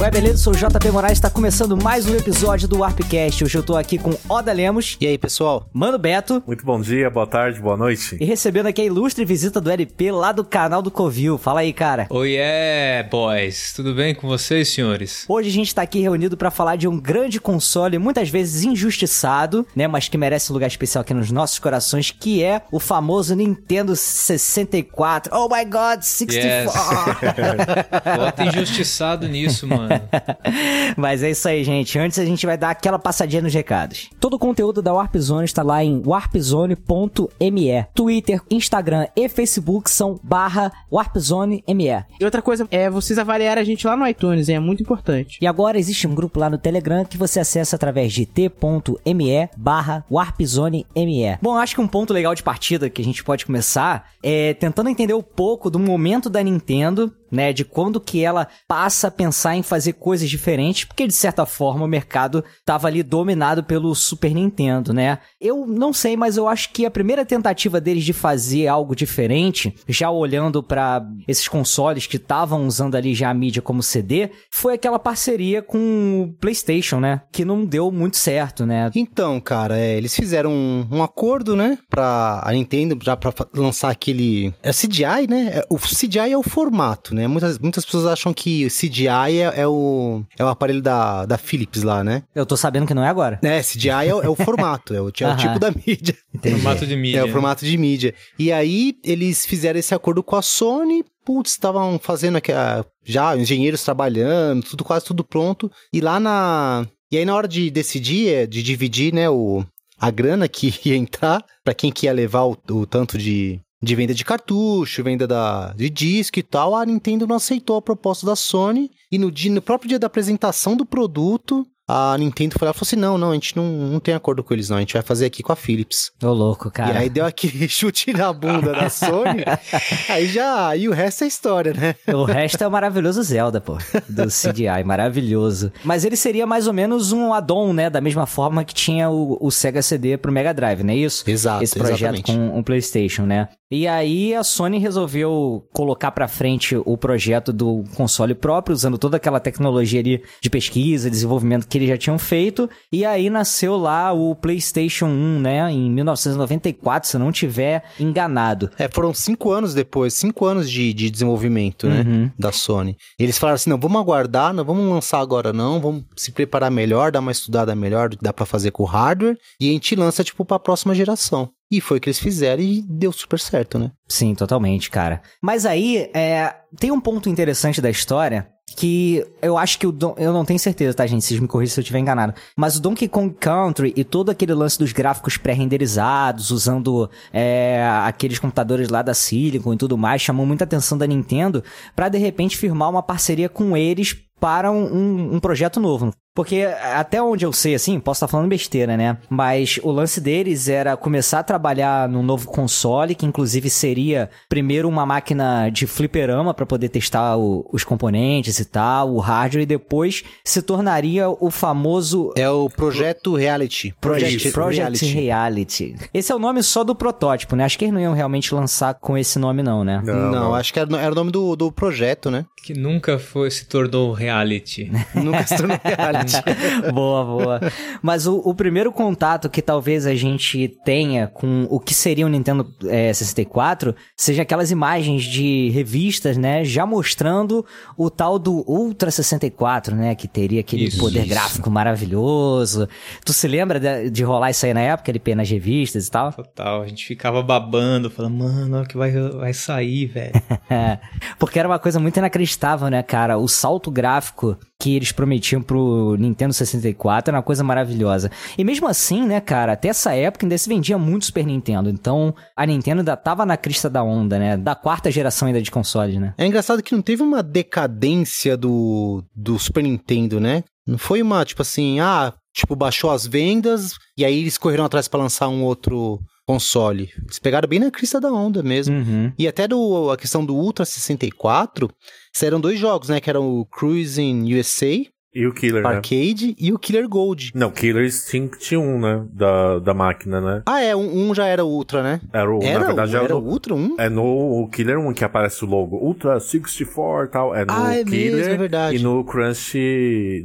Ué, beleza? Sou o JP Moraes, está começando mais um episódio do Warpcast. Hoje eu tô aqui com Oda Lemos. E aí, pessoal? Mano Beto. Muito bom dia, boa tarde, boa noite. E recebendo aqui a ilustre visita do LP lá do canal do Covil. Fala aí, cara. Oi, yeah, boys. Tudo bem com vocês, senhores? Hoje a gente tá aqui reunido para falar de um grande console, muitas vezes injustiçado, né? Mas que merece um lugar especial aqui nos nossos corações, que é o famoso Nintendo 64. Oh my god, 64! Yes. Bota injustiçado nisso, mano. Mas é isso aí, gente. Antes a gente vai dar aquela passadinha nos recados. Todo o conteúdo da Warp Zone está lá em warpzone.me. Twitter, Instagram e Facebook são barra warpzone.me. E outra coisa é vocês avaliarem a gente lá no iTunes, hein? é muito importante. E agora existe um grupo lá no Telegram que você acessa através de t.me barra warpzone.me. Bom, acho que um ponto legal de partida que a gente pode começar é tentando entender um pouco do momento da Nintendo né, de quando que ela passa a pensar em fazer coisas diferentes, porque de certa forma o mercado estava ali dominado pelo Super Nintendo, né? Eu não sei, mas eu acho que a primeira tentativa deles de fazer algo diferente, já olhando para esses consoles que estavam usando ali já a mídia como CD, foi aquela parceria com o PlayStation, né? Que não deu muito certo, né? Então, cara, é, eles fizeram um, um, acordo, né, pra a Nintendo, já pra lançar aquele... É CGI, né? O CGI é o formato, né? Muitas, muitas pessoas acham que CGI é, é, o, é o aparelho da, da Philips lá, né? Eu tô sabendo que não é agora. É, CGI é, é o formato, é o, é o tipo da mídia. Entendi. Formato de mídia. É o formato de mídia. E aí, eles fizeram esse acordo com a Sony, putz, estavam fazendo aqui, já engenheiros trabalhando, tudo quase tudo pronto. E lá na. E aí, na hora de decidir, é, de dividir, né, o, a grana que ia entrar, para quem que ia levar o, o tanto de, de venda de cartucho, venda da, de disco e tal, a Nintendo não aceitou a proposta da Sony. E no, dia, no próprio dia da apresentação do produto, a Nintendo foi lá e falou assim: não, não, a gente não, não tem acordo com eles, não. A gente vai fazer aqui com a Philips. Ô, louco, cara. E aí deu aquele chute na bunda da Sony. aí já. Aí o resto é história, né? O resto é o maravilhoso Zelda, pô. Do CDI, maravilhoso. Mas ele seria mais ou menos um add-on, né? Da mesma forma que tinha o, o Sega CD pro Mega Drive, não é isso? Exato. Esse projeto exatamente. com o PlayStation, né? E aí a Sony resolveu colocar pra frente o projeto do console próprio, usando toda aquela tecnologia ali de pesquisa, desenvolvimento que eles já tinham feito. E aí nasceu lá o PlayStation 1, né? Em 1994, se eu não tiver enganado. É, foram cinco anos depois, cinco anos de, de desenvolvimento, né? Uhum. Da Sony. Eles falaram assim: não, vamos aguardar, não vamos lançar agora, não. Vamos se preparar melhor, dar uma estudada melhor do que dá pra fazer com o hardware. E a gente lança, tipo, pra próxima geração. E foi o que eles fizeram e deu super certo, né? Sim, totalmente, cara. Mas aí, é, tem um ponto interessante da história que eu acho que o Don... eu não tenho certeza, tá, gente? Vocês me corrigem se eu estiver enganado. Mas o Donkey Kong Country e todo aquele lance dos gráficos pré-renderizados, usando é, aqueles computadores lá da Silicon e tudo mais, chamou muita atenção da Nintendo para de repente firmar uma parceria com eles para um, um, um, projeto novo. Porque até onde eu sei, assim, posso estar falando besteira, né? Mas o lance deles era começar a trabalhar num novo console, que inclusive seria primeiro uma máquina de fliperama para poder testar o, os componentes e tal, o hardware, e depois se tornaria o famoso. É o Projeto Reality. Project, Project Reality. Reality. Esse é o nome só do protótipo, né? Acho que eles não iam realmente lançar com esse nome, não, né? Não, não, não. acho que era, era, o nome do, do projeto, né? Que nunca foi, se tornou reality. nunca se tornou reality. boa, boa. Mas o, o, primeiro contato que talvez a gente tenha com o que seria o Nintendo é, 64 seja aquelas imagens de revistas, né? Já mostrando o tal do Ultra 64, né? Que teria aquele isso, poder isso. gráfico maravilhoso. Tu se lembra de, de, rolar isso aí na época, LP nas revistas e tal? Total. A gente ficava babando, falando, mano, o que vai, vai sair, velho. Porque era uma coisa muito inacreditável, né, cara? O salto gráfico que eles prometiam pro Nintendo 64 era uma coisa maravilhosa. E mesmo assim, né, cara, até essa época ainda se vendia muito Super Nintendo. Então, a Nintendo ainda tava na crista da onda, né? Da quarta geração ainda de consoles, né? É engraçado que não teve uma decadência do, do Super Nintendo, né? Não foi uma, tipo assim, ah, tipo, baixou as vendas e aí eles correram atrás para lançar um outro console. Eles pegaram bem na crista da onda mesmo. Uhum. E até do, a questão do Ultra 64, eram dois jogos, né? Que eram o Cruising USA E o Killer, né? Arcade e o Killer Gold. Não, Killer Instinct 1, né? Da, da máquina, né? Ah, é, um, um já era o Ultra, né? Era o, Era, na verdade, era era o Ultra 1? é no o Killer 1 que aparece o logo. Ultra 64 e tal. É no Ah, é Killer mesmo, é verdade. e no Crush,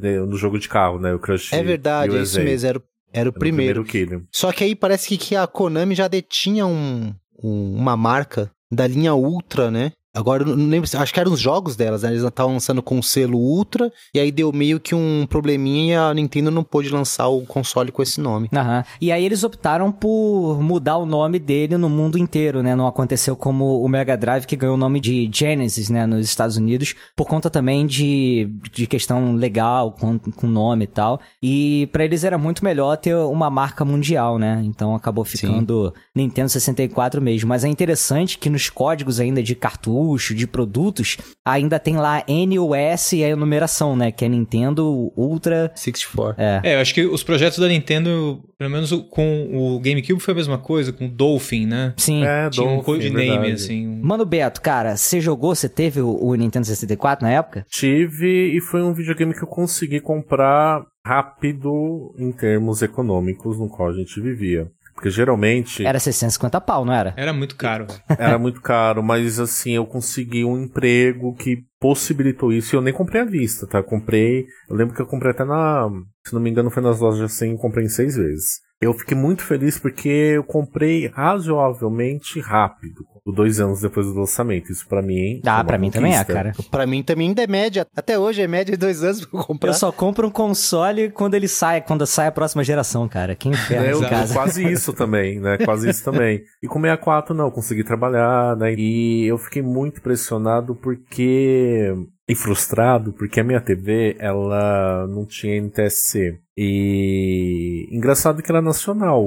né, no jogo de carro, né? O Crush É verdade, é USA. isso mesmo, era, o- era o Era o primeiro. Só que aí parece que, que a Konami já detinha um, um- uma marca da linha Ultra, né? Agora, não lembro, acho que eram os jogos delas, né? Eles estavam lançando com o selo Ultra, e aí deu meio que um probleminha e a Nintendo não pôde lançar o console com esse nome. Aham. E aí eles optaram por mudar o nome dele no mundo inteiro, né? Não aconteceu como o Mega Drive que ganhou o nome de Genesis, né, nos Estados Unidos, por conta também de, de questão legal com, com nome e tal. E pra eles era muito melhor ter uma marca mundial, né? Então acabou ficando Nintendo 64 mesmo. Mas é interessante que nos códigos ainda de cartucho, de produtos, ainda tem lá N, o S e a numeração, né? Que é Nintendo Ultra 64. É. É, eu acho que os projetos da Nintendo, pelo menos com o GameCube foi a mesma coisa, com o Dolphin, né? Sim. É, Tinha um Dolphin, codename, verdade. assim. um- Mano Beto, cara, você jogou, você teve o, o Nintendo 64 na época? Tive e foi um videogame que eu consegui comprar rápido em termos econômicos no qual a gente vivia. Porque geralmente Era 650 pau, não era? Era muito caro. velho. era muito caro, mas assim, eu consegui um emprego que possibilitou isso e eu nem comprei à vista, tá? Eu comprei, eu lembro que eu comprei até na, se não me engano foi nas lojas assim, comprei em seis vezes. Eu fiquei muito feliz porque eu comprei razoavelmente rápido, dois anos depois do lançamento. Isso pra mim. foi Ah, uma pra mim também é, conquista. cara. Pra mim também ainda é média. Até hoje é média de dois anos pra eu comprar. Eu só compro um console quando ele sai, quando sai a próxima geração, cara. Que inferno É, eu, casa. quase isso também, né? Quase isso também. E com 64 não, consegui trabalhar, né? E eu fiquei muito impressionado porque e frustrado porque a minha TV ela não tinha NTSC. E engraçado que era nacional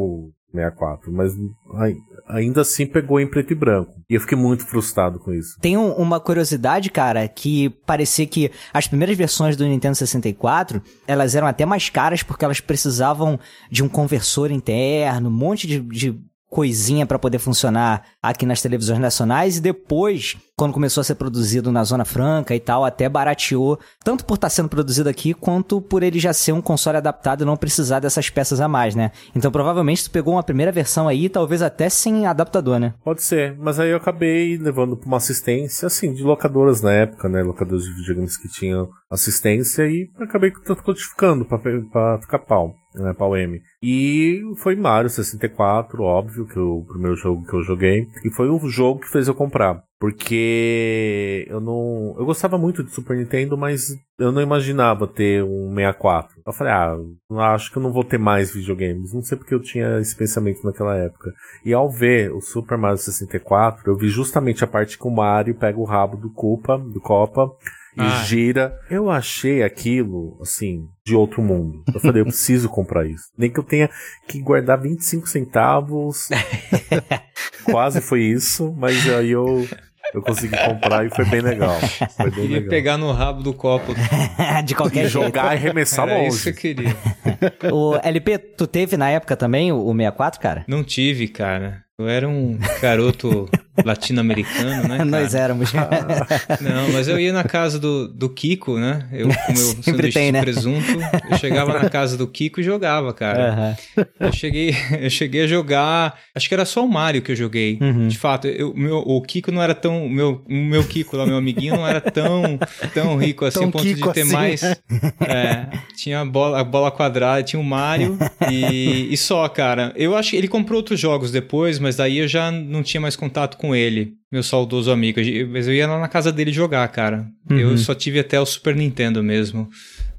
64, mas ai- ainda assim pegou em preto e branco. E eu fiquei muito frustrado com isso. Tem um- uma curiosidade, cara, que parecia que as primeiras versões do Nintendo 64, elas eram até mais caras porque elas precisavam de um conversor interno, um monte de, de coisinha pra poder funcionar aqui nas televisões nacionais e depois, quando começou a ser produzido na Zona Franca e tal, até barateou, tanto por estar sendo produzido aqui, quanto por ele já ser um console adaptado e não precisar dessas peças a mais, né? Então provavelmente tu pegou uma primeira versão aí, talvez até sem adaptador, né? Pode ser, mas aí eu acabei levando pra uma assistência, assim, de locadoras na época, né? Locadoras de videogames que tinham assistência e acabei codificando pra, pra ficar pau, né? M. E foi Mario 64, óbvio, que é o primeiro jogo que eu joguei. E foi o jogo que fez eu comprar. Porque eu não. Eu gostava muito de Super Nintendo, mas eu não imaginava ter um 64. Eu falei, ah, acho que eu não vou ter mais videogames. Não sei porque eu tinha esse pensamento naquela época. E ao ver o Super Mario 64, eu vi justamente a parte que o Mario pega o rabo do Koopa, do Copa, e Ah. gira. Eu achei aquilo, assim, de outro mundo. Eu falei, eu preciso comprar isso. Nem que eu tenha que guardar 25 centavos. Quase foi isso, mas aí eu, eu consegui comprar e foi bem legal. Foi bem Queria legal. pegar no rabo do copo. de E qualquer jeito. jogar e arremessar Era isso que eu longe. queria. O LP, tu teve na época também o o 64, cara? Não tive, cara. Eu era um garoto latino-americano, né? Cara? Nós éramos. Não, mas eu ia na casa do, do Kiko, né? Eu com meu sanduíche tem, né? de presunto. Eu chegava na casa do Kiko e jogava, cara. Aham. Eu cheguei, eu cheguei a jogar. Acho que era só o Mario que eu joguei. Uhum. De fato, eu, meu, o Kiko não era tão. O meu, meu Kiko lá, meu amiguinho, não era tão, tão rico assim, Tão a ponto Kiko de ter assim, mais. É, tinha a bola, a bola quadrada, tinha o Mario e, e só, cara. Eu acho que ele comprou outros jogos depois, mas daí eu já não tinha mais contato com ele, meu saudoso amigo. Mas eu ia lá na casa dele jogar, cara. Uhum. Eu só tive até o Super Nintendo mesmo,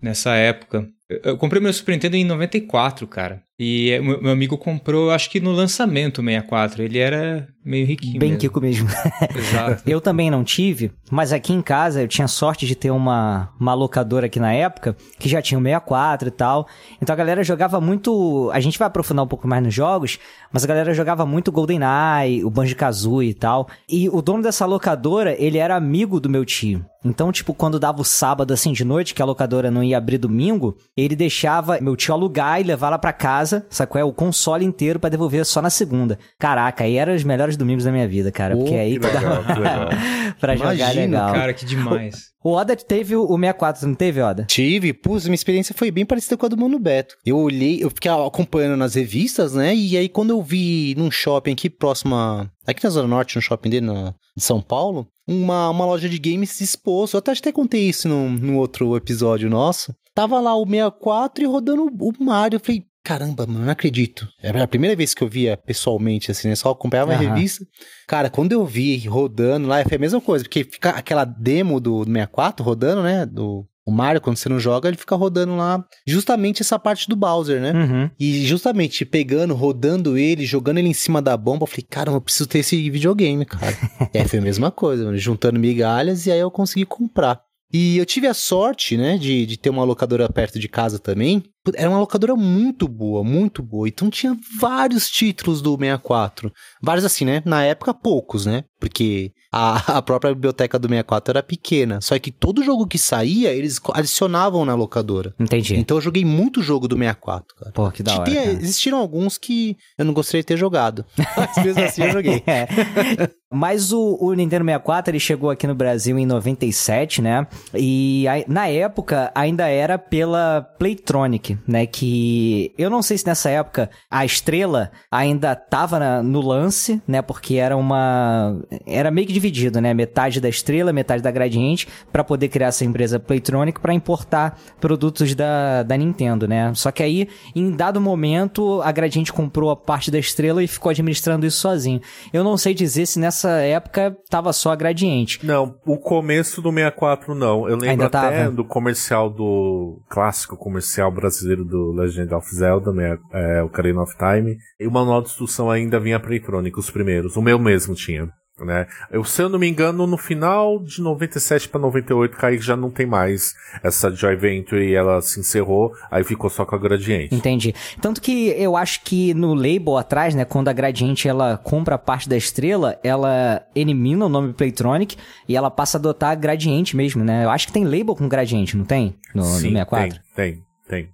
nessa época. Eu- comprei meu Super Nintendo em 94, cara. E é, meu amigo comprou, acho que no lançamento o 64. Ele era meio riquinho. Bem mesmo. Kiko mesmo. Exato. Eu também não tive, mas aqui em casa eu tinha sorte de ter uma, uma locadora aqui na época que já tinha o 64 e tal. Então a galera jogava muito. A gente vai aprofundar um pouco mais nos jogos, mas a galera jogava muito GoldenEye, o Banjo-Kazooie e tal. E o dono dessa locadora, ele era amigo do meu tio. Então, tipo, quando dava o sábado assim de noite, que a locadora não ia abrir domingo, ele deixava meu tio alugar e levar lá pra casa, sacou? É o console inteiro pra devolver só na segunda. Caraca, aí eram os melhores domingos da minha vida, cara. porque Pô, aí Que que legal, pra jogar Imagino, legal. Cara, que demais. O Oda teve o 64, não teve, Oda? Tive, pus, minha experiência foi bem parecida com a do Mano Beto. Eu olhei, eu fiquei acompanhando nas revistas, né? E aí quando eu vi num shopping aqui próximo, a- aqui na Zona Norte, no shopping dele, na, de São Paulo, uma, uma loja de games exposto. Eu até, até contei isso num, num outro episódio nosso. Tava lá o 64 e rodando o Mario. Eu falei, caramba, mano, não acredito. Era a primeira vez que eu via pessoalmente, assim, né? Só acompanhava a Aham. revista. Cara, quando eu vi rodando lá, foi a mesma coisa, porque fica aquela demo do 64 rodando, né? Do o Mario, quando você não joga, ele fica rodando lá justamente essa parte do Bowser, né? Uhum. E justamente pegando, rodando ele, jogando ele em cima da bomba, eu falei, caramba, eu preciso ter esse videogame, cara. e aí foi a mesma coisa, mano, juntando migalhas e aí eu consegui comprar. E eu tive a sorte, né, de, de ter uma locadora perto de casa também. Era uma locadora muito boa, muito boa. Então tinha vários títulos do 64. Vários assim, né? Na época, poucos, né? Porque a, a própria biblioteca do 64 era pequena. Só que todo jogo que saía, eles adicionavam na locadora. Entendi. Então eu joguei muito jogo do 64, cara. Pô, que da hora. Tem- existiram alguns que eu não gostaria de ter jogado. Mas mesmo assim eu joguei. É. Mas o, o Nintendo 64 ele chegou aqui no Brasil em 97, né? E aí, na época ainda era pela Playtronic, né? Que eu não sei se nessa época a estrela ainda tava na- no lance, né? Porque era uma. Era meio que dividido, né? Metade da estrela, metade da Gradiente, pra poder criar essa empresa Playtronic pra importar produtos da, da Nintendo, né? Só que aí, em dado momento, a Gradiente comprou a parte da estrela e ficou administrando isso sozinho. Eu não sei dizer se nessa época tava só a Gradiente. Não, o começo do 64 não. Eu lembro até tava? do comercial do clássico comercial brasileiro do Legend of Zelda, é, o Ocarina of Time. E o manual de instrução ainda vinha Playtronic, os primeiros. O meu mesmo tinha. Né? Eu, se eu não me engano, no final de 97 para 98, Kaique já não tem mais essa Joy Venture, ela se encerrou, aí ficou só com a Gradiente. Entendi. Tanto que eu acho que no label atrás, né, quando a Gradiente ela compra a parte da estrela, ela elimina o nome Playtronic e ela passa a adotar a Gradiente mesmo, né? Eu acho que tem label com Gradiente, não tem? No, no Sim, 64? tem, tem, tem.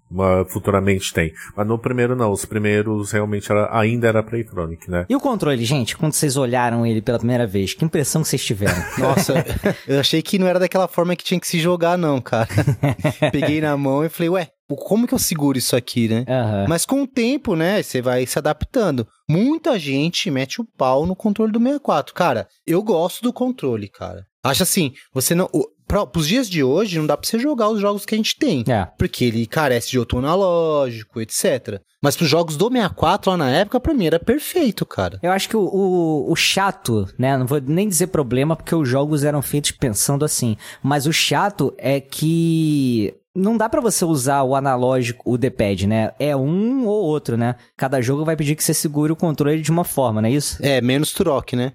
Futuramente tem. Mas no primeiro não, os primeiros realmente era- ainda era Playtronic, né? E o controle, gente? Quando vocês olharam ele pela primeira vez, que impressão que vocês tiveram? Nossa, eu achei que não era daquela forma que tinha que se jogar, não, cara. Peguei na mão e falei, ué, como que eu seguro isso aqui, né? Aham. Mas com o tempo, né, você vai se adaptando. Muita gente mete o pau no controle do 64. Cara, eu gosto do controle, cara. Acho assim, você não. Pra, pros dias de hoje, não dá pra você jogar os jogos que a gente tem. É. Porque ele carece de outro analógico, etc. Mas pros jogos do 64 lá na época, pra mim era perfeito, cara. Eu acho que o, o, o chato, né? Não vou nem dizer problema, porque os jogos eram feitos pensando assim. Mas o chato é que. Não dá pra você usar o analógico, o D-pad, né? É um ou outro, né? Cada jogo vai pedir que você segure o controle de uma forma, não é isso? É, menos Turok, né?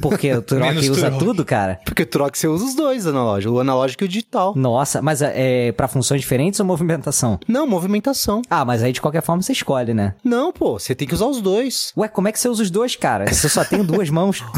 Porque o Turok usa Turok. tudo, cara. Porque o Turok você usa os dois analógicos, o analógico e o digital. Nossa, mas é pra funções diferentes ou movimentação? Não, movimentação. Ah, mas aí de qualquer forma você escolhe, né? Não, pô, você tem que usar os dois. Ué, como é que você usa os dois, cara? Você só tem duas mãos.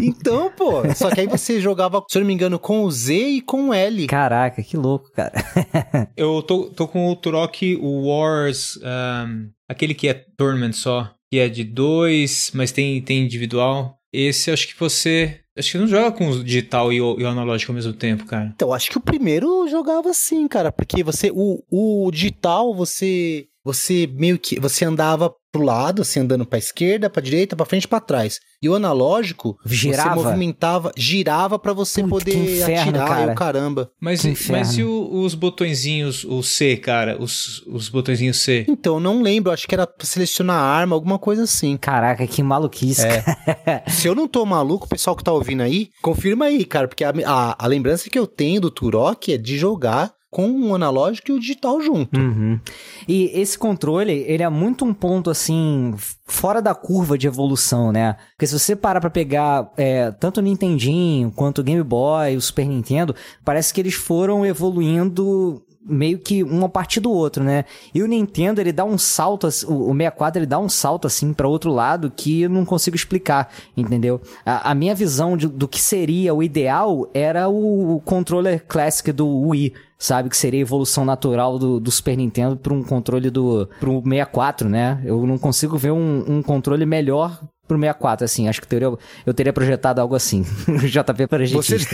Então, pô, só que aí você jogava, se eu não me engano, com o Z e com o L. Caraca, que louco, cara. Eu tô, tô com o Turok, o Wars, ahn, aquele que é Tournament só, que é de dois, mas tem, tem individual. Esse acho que você. Acho que não joga com o digital e o, e o analógico ao mesmo tempo, cara. Então, acho que o primeiro jogava assim, cara, porque você, o, o digital, você, você meio que, você andava pro lado, assim, andando pra esquerda, pra direita, pra frente, pra trás. E o analógico, Girava? você movimentava, girava pra você Puta, poder inferno, atirar, cara. e o caramba. Mas, e- mas e o- os botõezinhos, o C, cara? Os, os botõezinhos C? Então, eu não lembro, acho que era pra selecionar arma, alguma coisa assim. Caraca, que maluquice. É. Se eu não tô maluco, o pessoal que tá ouvindo aí, confirma aí, cara, porque a, a, a lembrança que eu tenho do Turok é de jogar com o analógico e o digital junto. Uhum. E esse controle, ele é muito um ponto assim, fora da curva de evolução, né? Porque se você parar pra pegar é, tanto o Nintendinho quanto o Game Boy, o Super Nintendo, parece que eles foram evoluindo meio que um a partir do outro, né? E o Nintendo, ele dá um salto, assim- o o 64, ele dá um salto assim pra outro lado que eu não consigo explicar, entendeu? A, a minha visão de- do que seria o ideal era o, o controller classic do Wii, sabe? Que seria a evolução natural do, do Super Nintendo para um controle do pro 64, né? Eu não consigo ver um, um controle melhor pro 64, assim. Acho que teria, eu teria projetado algo assim. JP para gente.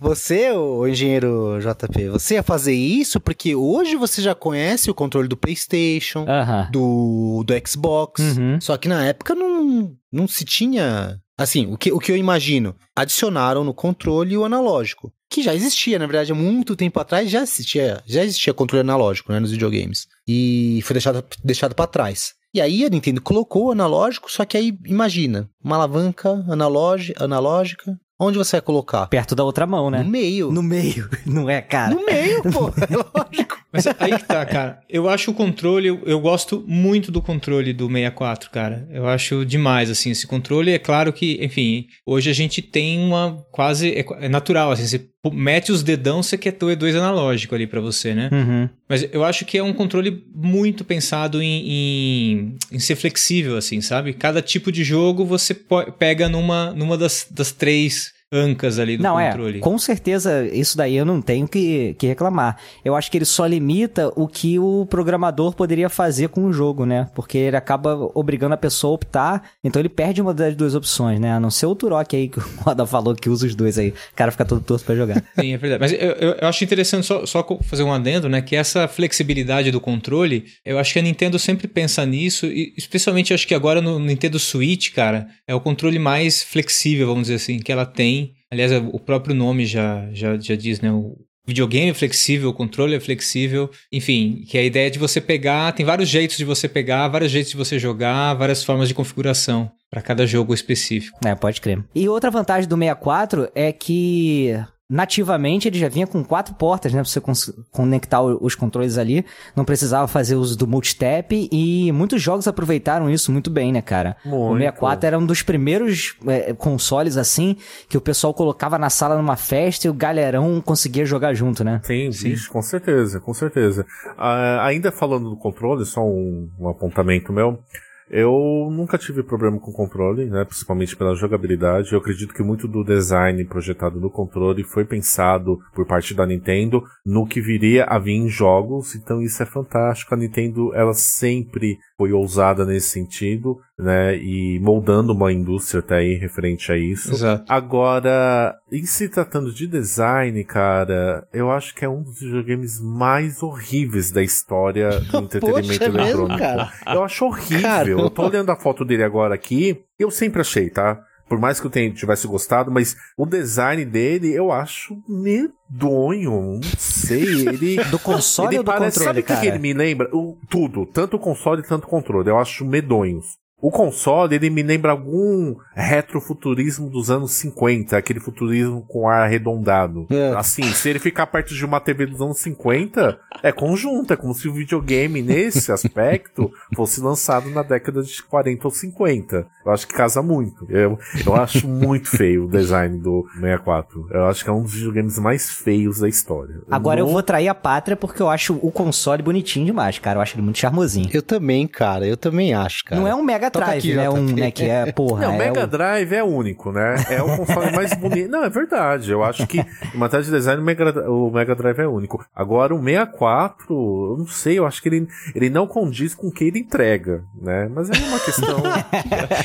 você, o engenheiro JP, você ia fazer isso porque hoje você já conhece o controle do PlayStation, Aham. do, do Xbox. Uhum. Só que na época não, não se tinha. Assim, o que, o que eu imagino? Adicionaram no controle o analógico. Que já existia, na verdade, há muito tempo atrás já existia, já existia controle analógico, né, nos videogames. E foi deixado, deixado para trás. E aí a Nintendo colocou o analógico, só que aí, imagina, uma alavanca analógi- analógica, onde você vai colocar? Perto da outra mão, né? No meio. No meio, não é, cara? No meio, pô, é lógico. Mas aí que tá, cara. Eu acho o controle, eu, eu gosto muito do controle do 64, cara. Eu acho demais, assim, esse controle. É claro que, enfim, hoje a gente tem uma quase. É, é natural, assim, você mete os dedão, você quer ter o E2 analógico ali pra você, né? Uhum. Mas eu acho que é um controle muito pensado em, em, em ser flexível, assim, sabe? Cada tipo de jogo você pega numa, numa das, das três ancas ali do Não, controle. é. Com certeza, isso daí eu não tenho que, que reclamar. Eu acho que ele só limita o que o programador poderia fazer com o jogo, né? Porque ele acaba obrigando a pessoa a optar, então ele perde uma das duas opções, né? A não ser o Turok aí que o Roda falou que usa os dois aí. O cara fica todo torto pra jogar. Sim, é verdade. Mas eu, eu, eu acho interessante só, só fazer um adendo, né? Que essa flexibilidade do controle, eu acho que a Nintendo sempre pensa nisso, e especialmente acho que agora no Nintendo Switch, cara, é o controle mais flexível, vamos dizer assim, que ela tem. Aliás, o próprio nome já, já, já diz, né? O videogame é flexível, o controle é flexível. Enfim, que a ideia é de você pegar, tem vários jeitos de você pegar, vários jeitos de você jogar, várias formas de configuração para cada jogo específico. É, pode crer. E outra vantagem do 64 é que nativamente ele já vinha com quatro portas, né? Pra você conectar o- os controles ali. Não precisava fazer uso do multitap e muitos jogos aproveitaram isso muito bem, né, cara? O Muito. 64 era um dos primeiros é, consoles assim que o pessoal colocava na sala numa festa e o galerão conseguia jogar junto, né? Sim, vixe, com certeza, com certeza. Ah, ainda falando do controle, só um, um apontamento meu. Eu nunca tive problema com o controle, né? Principalmente pela jogabilidade. Eu acredito que muito do design projetado no controle foi pensado por parte da Nintendo no que viria a vir em jogos. Então isso é fantástico. A Nintendo, ela sempre foi ousada nesse sentido, né? E moldando uma indústria até aí referente a isso. Exato. Agora, em se tratando de design, cara, eu acho que é um dos videogames mais horríveis da história do entretenimento Poxa, é mesmo, eletrônico. cara? Eu acho horrível. Caramba. Eu tô olhando a foto dele agora aqui, eu sempre achei, tá? Por mais que eu tenha, tivesse gostado, mas o design dele eu acho medonho. Não sei, ele. Do console ele ou do parece, controle, sabe o que que ele me lembra? O, tudo, tanto o console quanto o controle. Eu acho medonhos. O console, ele me lembra algum retrofuturismo dos anos 50, aquele futurismo com ar arredondado. É. Assim, se ele ficar perto de uma TV dos anos 50, é conjunto, é como se o videogame, nesse aspecto, fosse lançado na década de 40 ou 50. Eu acho que casa muito. Eu, eu acho muito feio o design do 64. Eu acho que é um dos videogames mais feios da história. Agora eu não- vou trair a pátria porque eu acho o console bonitinho demais, cara. Eu acho ele muito charmosinho. Eu também, cara, eu também acho, cara. Não é um Mega Drive, aqui, né? JP. Um, né, que é, porra, Não, o é Mega o- Drive é único, né? É o console mais bonito. Não, é verdade. Eu acho que em matéria de design o Mega, o Mega Drive é único. Agora o 64, eu não sei, eu acho que ele, ele não condiz com o que ele entrega, né? Mas é uma questão.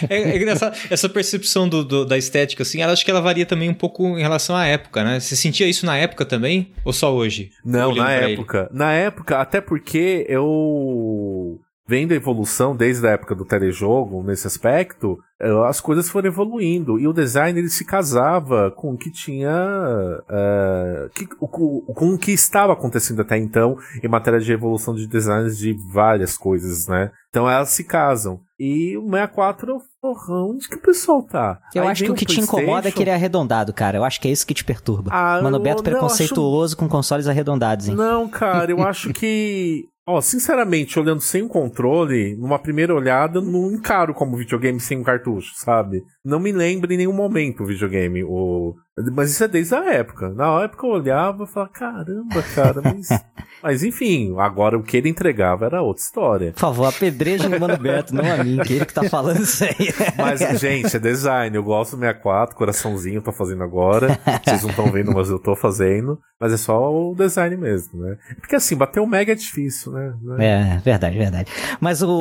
É, é engraçado, essa percepção do, do- da estética, assim, ela acho que ela varia também um pouco em relação à época, né? Você sentia isso na época também? Ou só hoje? Não, na pra ele. época. Na época, até porque eu. Vendo a evolução desde a época do telejogo, nesse aspecto, eh, as coisas foram evoluindo. E o design ele se casava com o que tinha. eh, que- com, com o que estava acontecendo até então em matéria de evolução de designs de várias coisas, né? Então elas se casam. E o 64, porra, onde que o pessoal tá? Eu Aí acho que o que te incomoda é que ele é arredondado, cara. Eu acho que é isso que te perturba. Ah, Mano eu- Beto não, preconceituoso com consoles arredondados, hein? Não, cara, eu acho que. Ó, sinceramente, olhando sem o controle, numa primeira olhada, não encaro como videogame sem um cartucho, sabe? Não me lembra em nenhum momento o videogame, o Mas isso é desde a época. Na época eu olhava e falava, caramba, cara, mas. mas enfim, agora o que ele entregava era outra história. Por favor, apedreja no Mano Beto, não a mim, que ele que tá falando isso aí. Mas, gente, é design. Eu gosto do 64, coraçãozinho, tô fazendo agora. Vocês não estão vendo, mas eu tô fazendo. Mas é só o design mesmo, né? Porque assim, bater o Mega é difícil, né? É, verdade, verdade. Mas o,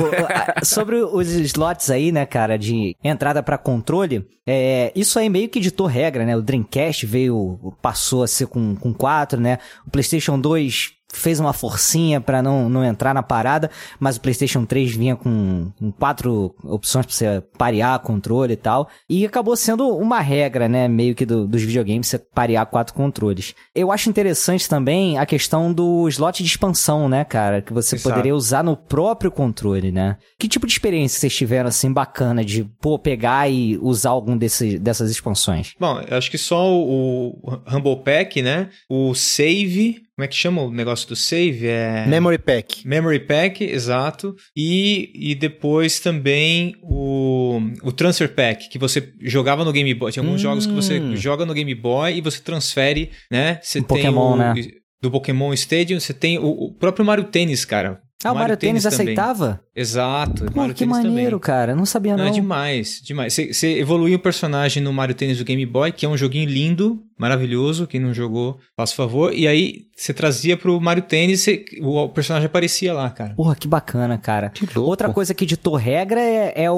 sobre os slots aí, né, cara, de entrada pra controle, é, isso aí meio que ditou regra, né? O Dreamcast veio, passou a ser com, com 4, né? O PlayStation 2 fez uma forcinha pra não, não entrar na parada, mas o PlayStation 3 vinha com, com quatro opções pra você parear controle e tal. E acabou sendo uma regra, né, meio que do- dos videogames, você parear quatro controles. Eu acho interessante também a questão do slot de expansão, né, cara, que você Exato. poderia usar no próprio controle, né? Que tipo de experiência vocês tiveram, assim, bacana de, pô, pegar e usar algum desses, dessas expansões? Bom, eu acho que só o, o Humble Pack, né? O Save. Como é que chama o negócio do Save? É. Memory Pack. Memory Pack, exato. E, e depois também o, o Transfer Pack, que você jogava no Game Boy. Tinha alguns Hum. jogos que você joga no Game Boy e você transfere, né? Você Um tem Pokémon, o, né? Do Pokémon Stadium, você tem o, o próprio Mario Tênis, cara. Ah, o Mario Tênis também. aceitava? Exato, Pô, Mario que Tênis maneiro, também. cara. Não sabia, Não, não. é demais, demais. Você- evoluiu o personagem no Mario Tênis do Game Boy, que é um joguinho lindo, maravilhoso. Quem não jogou, faça favor. E aí você trazia pro Mario Tênis, você- o personagem aparecia lá, cara. Porra, que bacana, cara. Que louco. Outra coisa que ditou regra é, é o,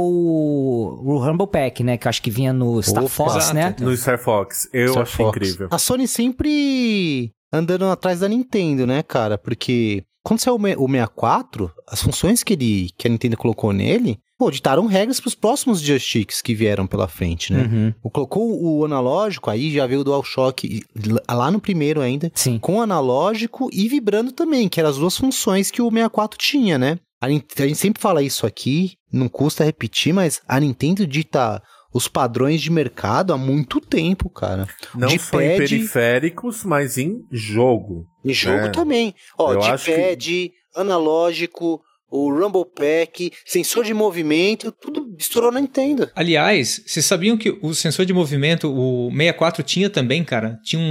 o Rumble Pack, né? Que eu acho que vinha no Star Opa. Fox, Exato. né? No Star Fox. Eu Star achei Fox. incrível. A Sony sempre andando atrás da Nintendo, né, cara? Porque quando saiu o me- o 64, as funções que, ele, que a Nintendo colocou nele, pô, ditaram regras pros próximos joysticks que vieram pela frente, né? Uhum. O- Colocou o analógico, aí já veio o DualShock lá no primeiro ainda, Sim. com analógico e vibrando também, que eram as duas funções que o 64 tinha, né? A, a gente sempre fala isso aqui, não custa repetir, mas a Nintendo dita os padrões de mercado há muito tempo, cara. Não de só em pad- periféricos, mas em jogo. Em jogo É. também. Ó, Eu de acho que- pad, analógico, o Rumble Pack, sensor de movimento, tudo estourou na Nintendo. Aliás, vocês sabiam que o sensor de movimento, o 64 tinha também, cara? Tinha um-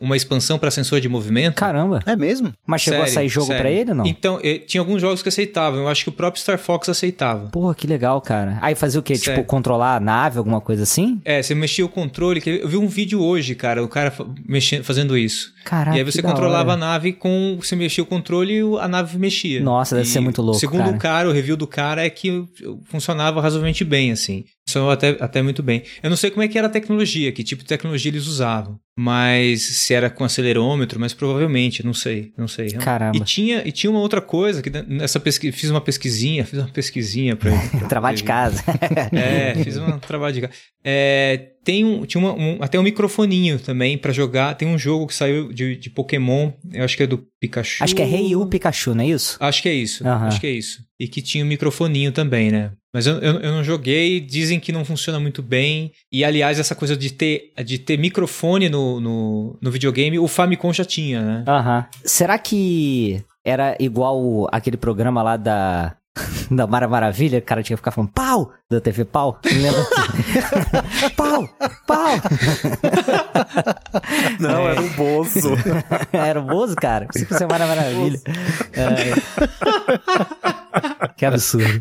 um- uma expansão para sensor de movimento? Caramba. É mesmo? Mas chegou a Sério, sair jogo pra ele ou não? Então, eh, tinha alguns jogos que aceitavam. Eu acho que o próprio Star Fox aceitava. Porra, que legal, cara. Aí fazia o quê? Sério. Tipo, controlar a nave, alguma coisa assim? É, você mexia o controle. que Eu vi um vídeo hoje, cara, o cara mexendo, fazendo isso. Caraca, e aí você controlava a nave com. Você mexia o controle e a nave mexia. Nossa, deve E ser muito louco, Segundo cara. o cara, o review do cara é que funcionava razoavelmente bem, assim. Funcionou até, até muito bem. Eu não sei como é que era a tecnologia, que tipo de tecnologia eles usavam. Mas se era com acelerômetro, mas provavelmente, não sei, não sei. Caramba. E tinha, e tinha uma outra coisa, que nessa pesquisa, fiz uma pesquisinha, fiz uma pesquisinha pra Trabalho de casa. é, fiz um trabalho de casa. É, tem um, tinha uma- um- até um microfoninho também pra jogar. Tem um jogo que saiu de, de Pokémon, eu acho que é do Pikachu. Acho que é Rei Yu Pikachu, não é isso? Acho que é isso, Aham. acho que é isso. E que tinha um microfoninho também, né? Mas eu, eu, eu não joguei, dizem que não funciona muito bem. E aliás, essa coisa de ter, de ter microfone no, no, no videogame, o Famicom já tinha, né? Aham. Será que era igual o- aquele programa lá da. Da Mara Maravilha, o cara tinha que ficar falando pau da TV pau. Pau, pau. Não, era um bozo. Era o Bozo, cara. Que fosse a Mara Maravilha. É. Que absurdo.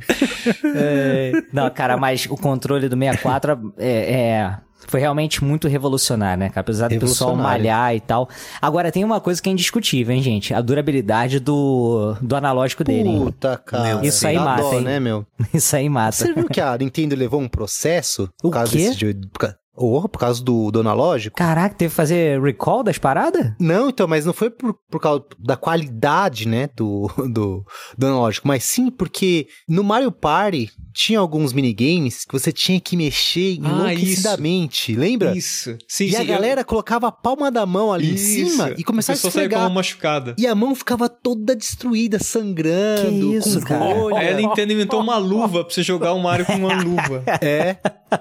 É. Não, cara, mas o controle do 64 é, é- foi realmente muito revolucionário, né, cara? Apesar do pessoal malhar e tal. Agora, tem uma coisa que é indiscutível, hein, gente? A durabilidade do, do analógico dele, hein? Puta, cara. Isso aí mata, dó, hein? né, meu? Isso aí mata. Você viu que a Nintendo levou um processo O por causa quê? desse? Por ca- Oh, por causa do, do analógico? Caraca, teve que fazer recall das paradas? Não, então, mas não foi por, por causa da qualidade, né, do, do, do analógico, mas sim porque no Mario Party tinha alguns minigames que você tinha que mexer Ah, enlouquecidamente, lembra? Isso. Sim, E a sim, galera colocava a palma da mão ali em Isso. cima e começava a com esfregar. uma machucada. E a mão ficava toda destruída, sangrando, Que isso, com cara? bolha. Aí a Nintendo inventou uma luva pra você jogar o Mario com uma luva. É.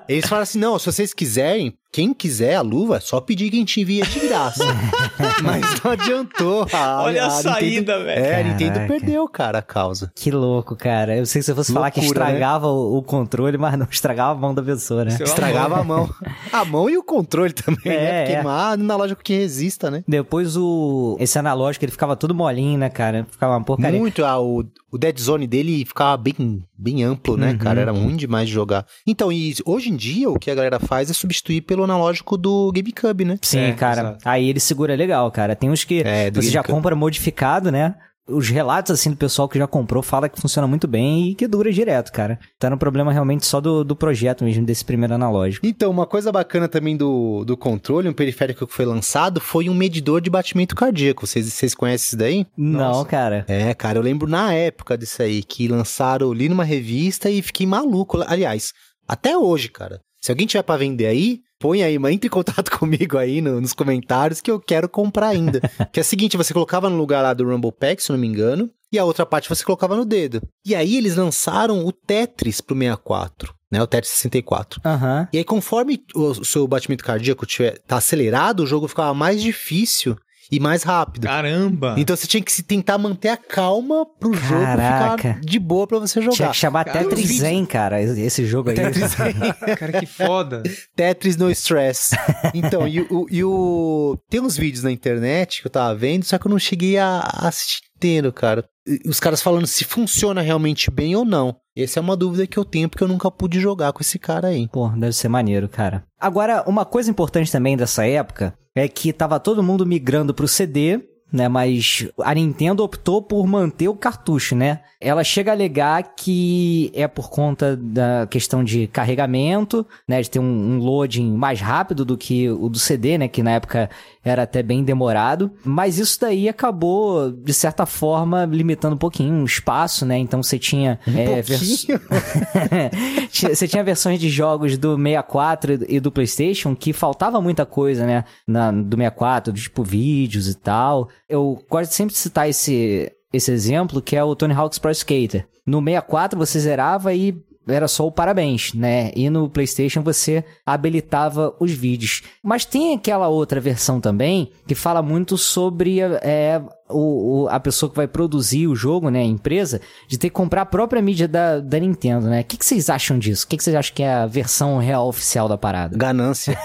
Eles falaram assim: não, se vocês quiserem, quem quiser a luva, é só pedir que a gente envia de graça. Mas não adiantou. A, Olha a, Nintendo- saída, velho. É, a Nintendo perdeu, cara, a causa. Que louco, cara. Eu sei que se você fosse falar que Loucura, né? estragava o, o controle, mas não estragava a mão da pessoa, né? Seu Estragava a mão. A mão e o controle também, É, né? Porque é. ah, analógico que resista, né? Depois o. Esse analógico ele ficava tudo molinho, né, cara? Ficava uma porcaria. Muito, ah, o, o Dead Zone dele ficava bem, bem amplo, né, Uhum. cara? Era ruim demais de jogar. Então, e hoje em dia, o que a galera faz é substituir pelo analógico do GameCube, né? Sim, É, cara. exato. Aí ele segura legal, cara. Tem uns que É, você já compra modificado, né? Os relatos, assim, do pessoal que já comprou fala que funciona muito bem e que dura direto, cara. Tá no problema realmente só do, do projeto mesmo, desse primeiro analógico. Então, uma coisa bacana também do, do controle, um periférico que foi lançado, foi um medidor de batimento cardíaco. Vocês, vocês conhecem isso daí? Não, Nossa. cara. É, cara, eu lembro na época disso aí, que lançaram, li numa revista e fiquei maluco. Aliás, até hoje, cara. Se alguém tiver pra vender aí, põe aí, mas entre em contato comigo aí no- nos comentários que eu quero comprar ainda. que é o seguinte, você colocava no lugar lá do Rumble Pack, se não me engano, e a outra parte você colocava no dedo. E aí eles lançaram o Tetris pro 64, né? O Tetris 64. Aham. E aí, conforme o seu batimento cardíaco tiver, tá acelerado, o jogo ficava mais difícil e mais rápido. Caramba! Então você tinha que se tentar manter a calma pro jogo Caraca. ficar de boa pra você Tinha jogar. que chamar Cara, Tetris Zen, cara, esse jogo aí. Tetris, Cara, que foda. Tetris no stress. Então, e, o, e o. Tem uns vídeos na internet que eu tava vendo, só que eu não cheguei a assistir inteiro, cara. Os caras falando se funciona realmente bem ou não. Essa é uma dúvida que eu tenho, porque eu nunca pude jogar com esse cara aí. Pô, deve ser maneiro, cara. Agora, uma coisa importante também dessa época é que tava todo mundo migrando pro CD, né? Mas a Nintendo optou por manter o cartucho, né? Ela chega a alegar que é por conta da questão de carregamento, né? De ter um, um loading mais rápido do que o do CD, né? Que na época era até bem demorado. Mas isso daí acabou, de certa forma, limitando um pouquinho o espaço, né? Então você tinha... é, vers- Você tinha versões de jogos do 64 e do PlayStation que faltava muita coisa, né? Na, do 64, tipo vídeos e tal. Eu gosto sempre de citar esse, esse exemplo, que é o Tony Hawk's Pro Skater. No 64 você zerava e era só o parabéns, né? E no PlayStation você habilitava os vídeos. Mas tem aquela outra versão também que fala muito sobre é, o, o- a pessoa que vai produzir o jogo, né? A empresa, de ter que comprar a própria mídia da, da Nintendo, né? O que, que vocês acham disso? O que, que vocês acham que é a versão real oficial da parada? Ganância.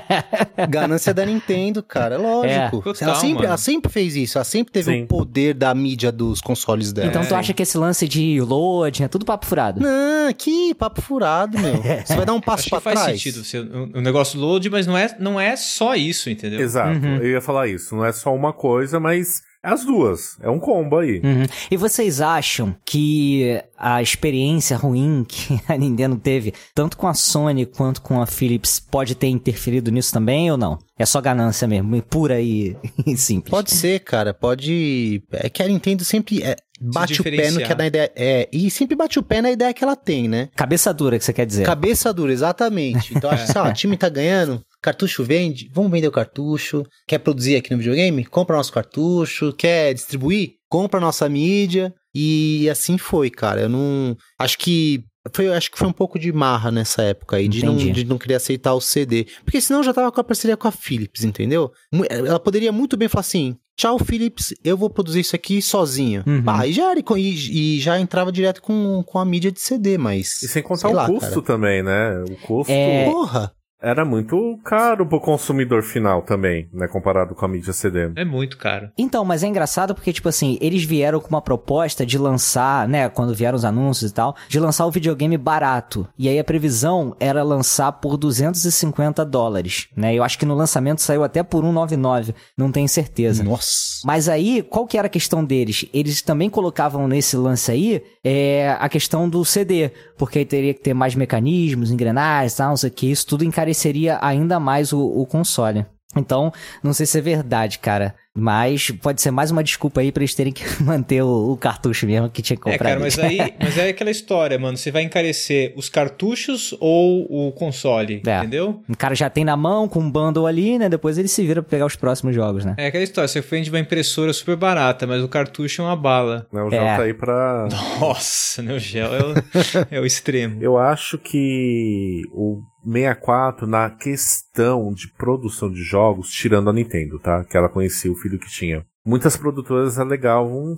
Ganância da Nintendo, cara, é lógico. É, total, ela, sempre, mano. ela sempre fez isso, ela sempre teve Sim. o poder da mídia dos consoles dela. Então tu acha que esse lance de loading é tudo papo furado? Não, que papo furado, meu. Você vai dar um passo Acho pra que faz trás. sentido você, o, o negócio do load, mas não é, não é só isso, entendeu? Exato, Uhum. eu ia falar isso. Não é só uma coisa, mas é as duas. É um combo aí. Uhum. E vocês acham que a experiência ruim que a Nintendo teve, tanto com a Sony quanto com a Philips, pode ter interferido nisso também ou não? É só ganância mesmo, pura e, e simples. Pode ser, cara, pode. É que a Nintendo sempre é, bate o pé no que é da ideia. É, e sempre bate o pé na ideia que ela tem, né? Cabeça dura que você quer dizer. Cabeça dura, exatamente. Então, acho que, ó, o time tá ganhando, cartucho vende, vamos vender o cartucho. Quer produzir aqui no videogame? Compra nosso cartucho. Quer distribuir? Compra nossa mídia. E assim foi, cara. Eu não. Acho que. Foi, acho que foi um pouco de marra nessa época aí, de não, de não querer aceitar o CD. Porque senão já tava com a parceria com a Philips, entendeu? Ela poderia muito bem falar assim: tchau, Philips, eu vou produzir isso aqui sozinho. Uhum. E já, era, e, e já entrava direto com, com a mídia de CD, mas. E sem contar o lá, custo cara. também, né? O custo É. Porra! Era muito caro pro consumidor final também, né? Comparado com a mídia CD. É muito caro. Então, mas é engraçado porque, tipo assim, eles vieram com uma proposta de lançar, né, quando vieram os anúncios e tal, de lançar o videogame barato. E aí a previsão era lançar por 250 dólares, né? Eu acho que no lançamento saiu até por 199, não tenho certeza. Nossa! Mas aí, qual que era a questão deles? Eles também colocavam nesse lance aí é, a questão do CD, porque aí teria que ter mais mecanismos, engrenagens, tal, não sei o que, isso tudo encareceria ainda mais o, o console. Então, não sei se é verdade, cara. Mas pode ser mais uma desculpa aí pra eles terem que manter o, o cartucho mesmo que tinha que É, comprar. cara, mas aí, mas é aquela história, mano. Você vai encarecer os cartuchos ou o console, É. entendeu? O cara já tem na mão com um bundle ali, né? Depois ele se vira pra pegar os próximos jogos, né? É aquela história, você vende uma impressora super barata, mas o cartucho é uma bala. O É. jogo tá aí pra. Nossa, Neo Geo é o, é o extremo. Eu acho que o 64 na questão de produção de jogos, tirando a Nintendo, tá? Que ela conhecia o filho que tinha. Muitas produtoras alegavam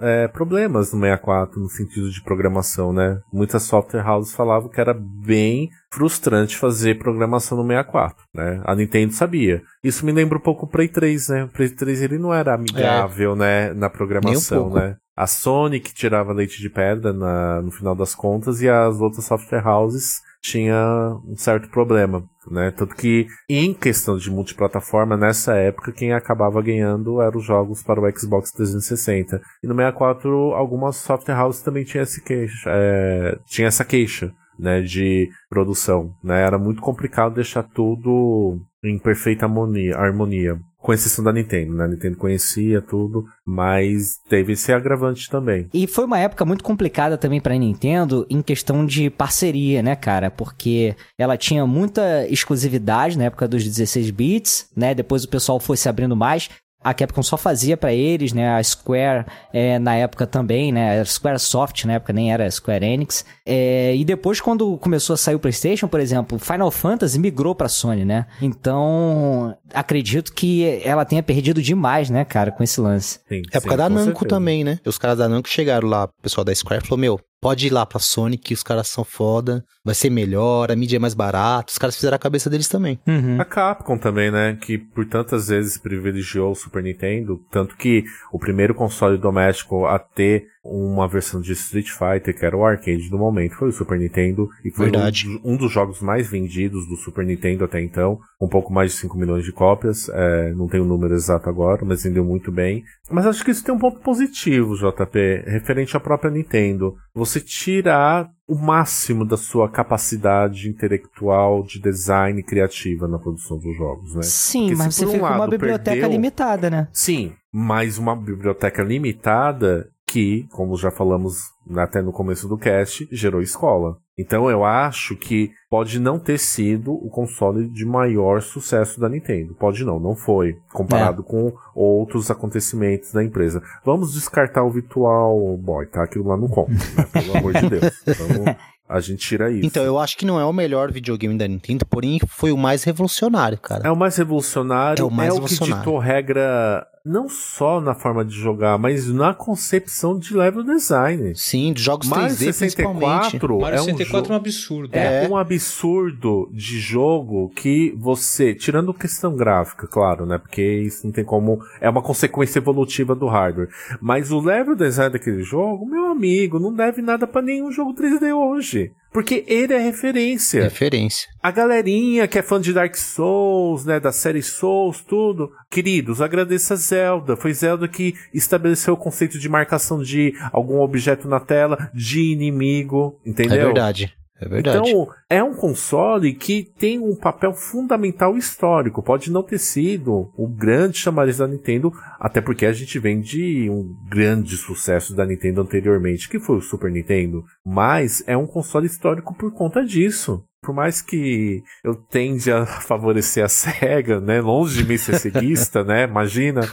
é, problemas no 64 no sentido de programação, né? Muitas software houses falavam que era bem frustrante fazer programação no 64, né? A Nintendo sabia. Isso me lembra um pouco o Play 3, né? O Play 3 ele não era amigável, né, na programação, um né? A Sony que tirava leite de pedra na, no final das contas e as outras software houses tinha um certo problema, né? Tanto que em questão de multiplataforma nessa época quem acabava ganhando eram os jogos para o Xbox 360 e no 64 algumas software houses também tinha esse queixa, é, tinha essa queixa, né? De produção, né? Era muito complicado deixar tudo em perfeita harmonia, harmonia com exceção da Nintendo, né? A Nintendo conhecia tudo, mas teve esse agravante também. E foi uma época muito complicada também pra Nintendo em questão de parceria, né, cara? Porque ela tinha muita exclusividade na época dos 16 bits, né? Depois o pessoal foi se abrindo mais. A Capcom só fazia pra eles, né? A Square é, na época também, né? A Square Soft na época nem era Square Enix. É, e depois quando começou a sair o PlayStation, por exemplo, Final Fantasy migrou pra Sony, né? Então acredito que ela tenha perdido demais, né, cara, com esse lance. Sim, Época sim, da com Namco também, né? Os caras da Namco chegaram lá, o pessoal da Square falou, meu, pode ir lá pra Sony que os caras são foda, vai ser melhor, a mídia é mais barata. Os caras fizeram a cabeça deles também. Uhum. A Capcom também, né? Que por tantas vezes privilegiou o Super Nintendo. Tanto que o primeiro console doméstico a ter uma versão de Street Fighter, que era o arcade do momento, foi o Super Nintendo. E foi Verdade. um, um dos jogos mais vendidos do Super Nintendo até então. Um pouco mais de 5 milhões de cópias. É, não tenho o número exato agora, mas vendeu muito bem. Mas acho que isso tem um ponto positivo, JP, referente à própria Nintendo. Você tirar o máximo da sua capacidade intelectual de design criativa na produção dos jogos, né? Sim, Porque mas se você um fica com uma biblioteca perdeu- limitada, né? Sim, mas uma biblioteca limitada que, como já falamos até no começo do cast, gerou escola. Então eu acho que pode não ter sido o console de maior sucesso da Nintendo. Pode não, não foi. Comparado com outros acontecimentos da empresa. Vamos descartar o Virtual Boy, tá? Aquilo lá não conta, né? Pelo amor de Deus. Vamos, a gente tira isso. Então, eu acho que não é o melhor videogame da Nintendo, porém foi o mais revolucionário, cara. É o mais revolucionário, É o mais que revolucionário. ditou regra não só na forma de jogar, mas na concepção de level design. Sim, de jogos Mario 3D principalmente. 64 Mario é um 64 é um absurdo. É, É. um absurdo de jogo que você, tirando questão gráfica, claro, né? Porque isso não tem como. É uma consequência evolutiva do hardware. Mas o level design daquele jogo, meu amigo, não deve nada pra nenhum jogo 3D hoje. Porque ele é referência. Referência. A galerinha que é fã de Dark Souls, né, da série Souls, tudo. Queridos, agradeça a Zelda. Foi Zelda que estabeleceu o conceito de marcação de algum objeto na tela, de inimigo, entendeu? É verdade. É verdade. Então, é um console que tem um papel fundamental histórico. Pode não ter sido o grande chamariz da Nintendo, até porque a gente vem de um grande sucesso da Nintendo anteriormente, que foi o Super Nintendo. Mas é um console histórico por conta disso. Por mais que eu tende a favorecer a SEGA, né? Longe de mim ser ceguista, né? Imagina.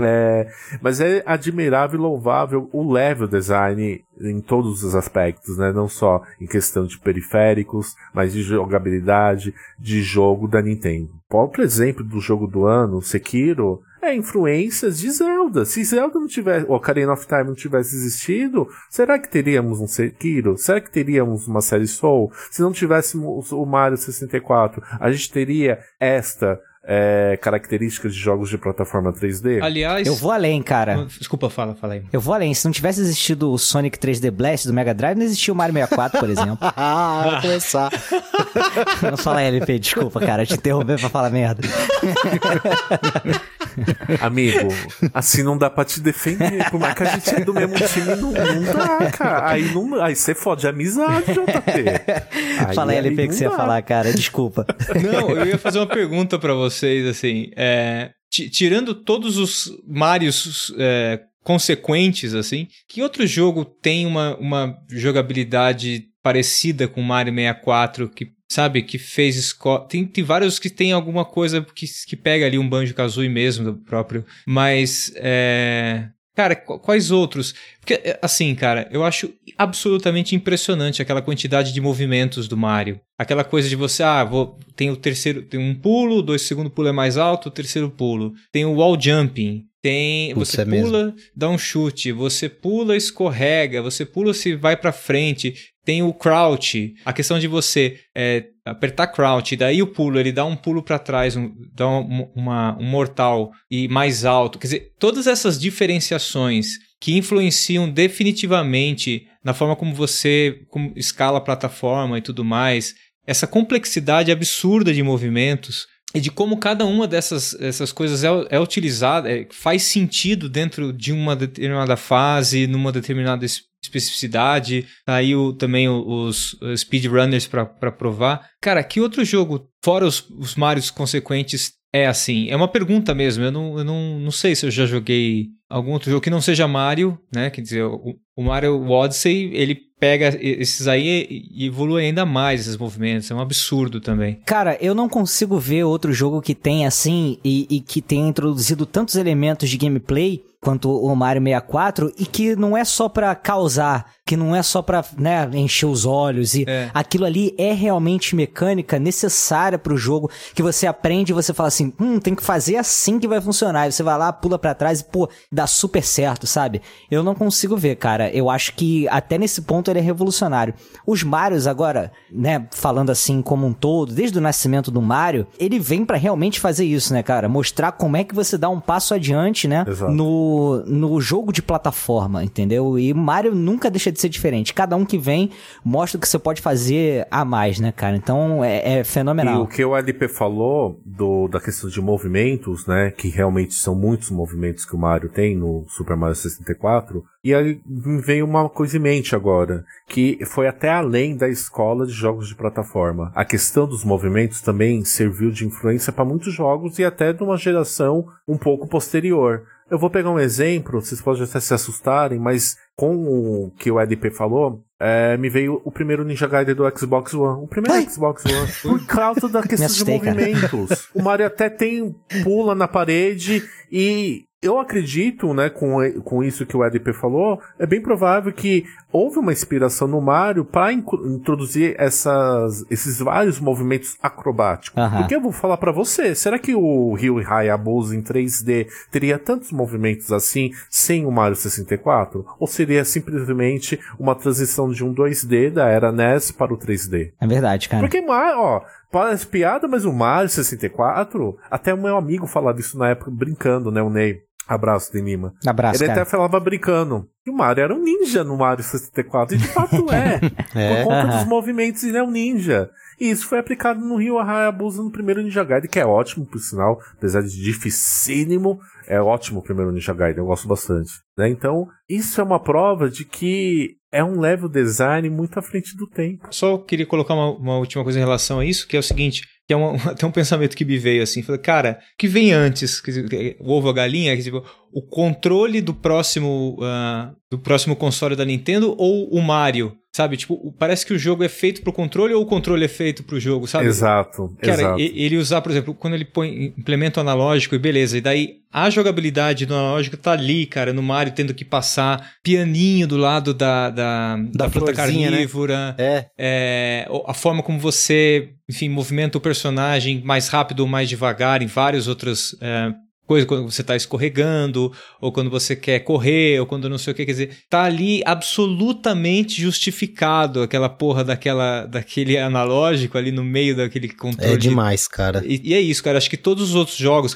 É, mas é admirável e louvável o level design em todos os aspectos, né? Não só em questão de periféricos, mas de jogabilidade, de jogo da Nintendo. O próprio exemplo do jogo do ano, Sekiro, é influências de Zelda. Se Zelda não tivesse, ou Ocarina of Time não tivesse existido, será que teríamos um Sekiro? Será que teríamos uma série Soul? Se não tivéssemos o Mario 64, a gente teria esta é, característica de jogos de plataforma 3D? Aliás. Eu vou além, cara. Desculpa, fala, fala aí. Eu vou além. Se não tivesse existido o Sonic 3D Blast do Mega Drive, não existia o Mario 64, por exemplo. Ah, vai começar. não fala LP, desculpa, cara. Eu te interromper pra falar merda. Amigo, assim não dá pra te defender. Por mais que a gente é do mesmo time, não, não dá, cara. Aí, não, aí você fode a amizade, JP. Aí, fala aí LP que você ia falar, cara. Desculpa. Não, eu ia fazer uma pergunta pra vocês, assim. é, ti- tirando todos os Marios é, consequentes, assim, que outro jogo tem uma, uma jogabilidade parecida com o Mario 64 que sabe que fez esco- tem, tem vários que tem alguma coisa que, que pega ali um Banjo Kazooie mesmo do próprio mas é, Cara, qu- quais outros? Porque, é, assim, cara, eu acho absolutamente impressionante aquela quantidade de movimentos do Mario. Aquela coisa de você, ah, vou, tem o terceiro, tem um pulo, dois segundo pulo é mais alto, o terceiro pulo. Tem o wall jumping. Tem, Putz, você é mesmo. pula, dá um chute, você pula, escorrega, você pula se vai pra frente. Tem o crouch, a questão de você é, apertar crouch, daí o pulo, ele dá um pulo pra trás, um, dá um, uma- um mortal e mais alto. Quer dizer, todas essas diferenciações que influenciam definitivamente na forma como você como escala a plataforma e tudo mais, essa complexidade absurda de movimentos e de como cada uma dessas essas coisas é, é utilizada, é, faz sentido dentro de uma determinada fase, numa determinada especificidade. Tá aí o, também os, os speedrunners para provar. Cara, que outro jogo, fora os, os Marios consequentes, é assim? É uma pergunta mesmo. Eu não, eu não, não sei se eu já joguei algum outro jogo que não seja Mario, né? Quer dizer, o, o Mario Odyssey, ele pega esses aí e evolui ainda mais esses movimentos. É um absurdo também. Cara, eu não consigo ver outro jogo que tenha assim e, e que tenha introduzido tantos elementos de gameplay quanto o Mario 64 e que não é só pra causar, que não é só pra, né, encher os olhos e É. aquilo ali é realmente mecânica necessária pro jogo que você aprende e você fala assim, hum, tem que fazer assim que vai funcionar. E você vai lá, pula pra trás e pô, dá super certo, sabe? Eu não consigo ver, cara. Eu acho que até nesse ponto ele é revolucionário. Os Marios agora, né, falando assim como um todo, desde o nascimento do Mario, ele vem pra realmente fazer isso, né, cara? Mostrar como é que você dá um passo adiante, né, Exato. no, no jogo de plataforma, entendeu? E Mario nunca deixa de ser diferente. Cada um que vem mostra o que você pode fazer a mais, né, cara? Então é, é E fenomenal. o que o LP falou do, da questão de movimentos, né? Que realmente são muitos movimentos que o Mario tem no Super Mario 64. E aí veio uma coisa em mente agora, que foi até além da escola de jogos de plataforma. A questão dos movimentos também serviu de influência para muitos jogos e até de uma geração um pouco posterior. Eu vou pegar um exemplo, vocês podem até se assustarem, mas com o que o LP falou, é, me veio o primeiro Ninja Gaiden do Xbox One. O primeiro Ai. Xbox One. Por causa da questão de assustei, cara. movimentos. O Mario até tem pula na parede e eu acredito, né, com, com isso que o EDP falou, é bem provável que houve uma inspiração no Mario para introduzir essas, esses vários movimentos acrobáticos. Aham. Porque eu vou falar pra você, será que o Ryu Hayabusa em 3D teria tantos movimentos assim sem o Mario 64? Ou seria simplesmente uma transição de um 2D da era NES para o 3D? É verdade, cara. Porque, Mario, ó, parece piada, mas o Mario 64, até o meu amigo falava isso na época, brincando, né, o Ney. Abraço de Lima. Abraço, Ele cara. até falava brincando. E o Mario era um ninja no Mario 64. E de fato é. É. Por conta dos movimentos, ele é um ninja. E isso foi aplicado no Rio Hayabusa no primeiro Ninja Gaiden, que é ótimo, por sinal. Apesar de dificílimo, é ótimo o primeiro Ninja Gaiden. Eu gosto bastante. Né? Então, isso é uma prova de que é um level design muito à frente do tempo. Só queria colocar uma, uma última coisa em relação a isso, que é o seguinte, que é um, até um pensamento que me veio assim, falei, cara, que vem antes? O ovo ou a galinha? Quer dizer, o controle do próximo ah, do próximo console da Nintendo ou o Mario? Sabe, tipo, o- parece que o jogo é feito pro controle ou o controle é feito pro jogo, sabe? Exato. Cara, exato. ele usar, por exemplo, quando ele põe, implementa o analógico e beleza, e daí a jogabilidade do analógico tá ali, cara, no Mario tendo que passar pianinho do lado da, da, da, planta florzinha, né? carnívora, É, é, o- a forma como você, enfim, movimenta o personagem mais rápido ou mais devagar em várias outras é, coisas, quando você está escorregando, ou quando você quer correr, ou quando não sei o que, quer dizer, tá ali absolutamente justificado aquela porra daquela, daquele analógico ali no meio daquele controle. é demais, cara. E, e é isso, cara. Acho que todos os outros jogos,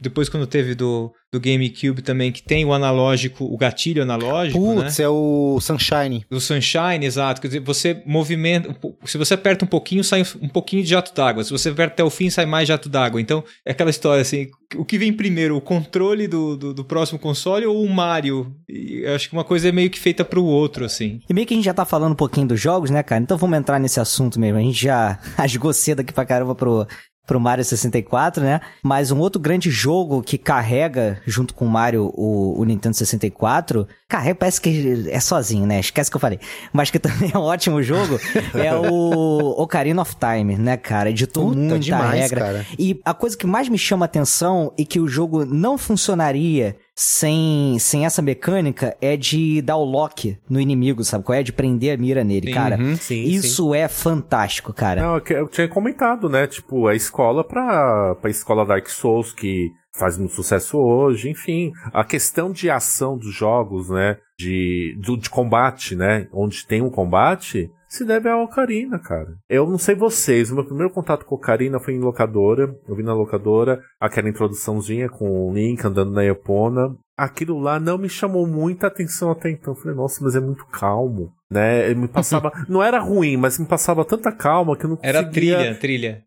depois quando teve do, do GameCube também, que tem o analógico, o gatilho analógico, né? Putz, é o Sunshine. Do Sunshine, exato. Quer dizer, você movimenta. Se você aperta um pouquinho, sai um pouquinho de jato d'água. Se você aperta até o fim, sai mais jato d'água. Então, é aquela história assim: o que vem primeiro, o controle do, do, do próximo console ou o Mario? E eu acho que uma coisa é meio que feita pro outro, assim. E meio que a gente já tá falando um pouquinho dos jogos, né, cara? Então vamos entrar nesse assunto mesmo. A gente já rasgou cedo aqui pra caramba pro, pro Mario 64, né? Mas um outro grande jogo que carrega, junto com o Mario, o, o Nintendo 64, carrega, parece que é sozinho, né? Esquece que eu falei. Mas que também é um ótimo jogo, é o Ocarina of Time, né, cara? Editou Puta, muita demais, regra. cara. E a coisa que mais me chama atenção e que o jogo não funcionaria sem, sem essa mecânica é de dar o lock no inimigo, sabe qual é? De prender a mira nele, Sim. cara. Uhum, sim, Isso é fantástico, cara. Não, é que eu tinha comentado, né? Tipo, a escola pra, pra escola Dark Souls, que faz muito sucesso hoje, enfim. A questão de ação dos jogos, né? De, do, de combate, né? Onde tem um combate, se deve à Ocarina, cara. Eu não sei vocês, o meu primeiro contato com a Ocarina foi em locadora. Eu vi na locadora aquela introduçãozinha com o Link andando na Epona. Aquilo lá não me chamou muita atenção até então. Eu falei, nossa, mas é muito calmo, né? Ele me passava. não era ruim, mas me passava tanta calma que eu não conseguia. Era trilha, trilha.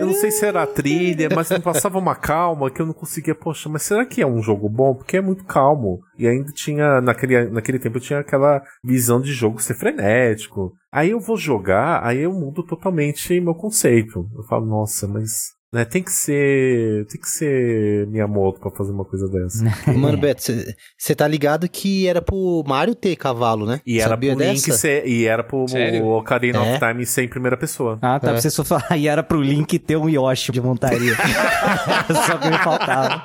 Eu não sei se era a trilha, mas me passava uma calma que eu não conseguia. Poxa, mas será que é um jogo bom? Porque é muito calmo. E ainda tinha, naquele, naquele tempo, eu tinha aquela visão de jogo ser frenético. Aí eu vou jogar, aí eu mudo totalmente meu conceito. Eu falo, nossa, mas. Né, tem que ser. Tem que ser Miyamoto pra fazer uma coisa dessa. Mano, Beto, você tá ligado que era pro Mario ter cavalo, né? E era Sabia pro Link dessa? ser. E era pro Sério? Ocarina É. of Time ser em primeira pessoa. Ah, tá. É. Pra você só falar. E era pro Link ter um Yoshi de montaria. só que me faltava.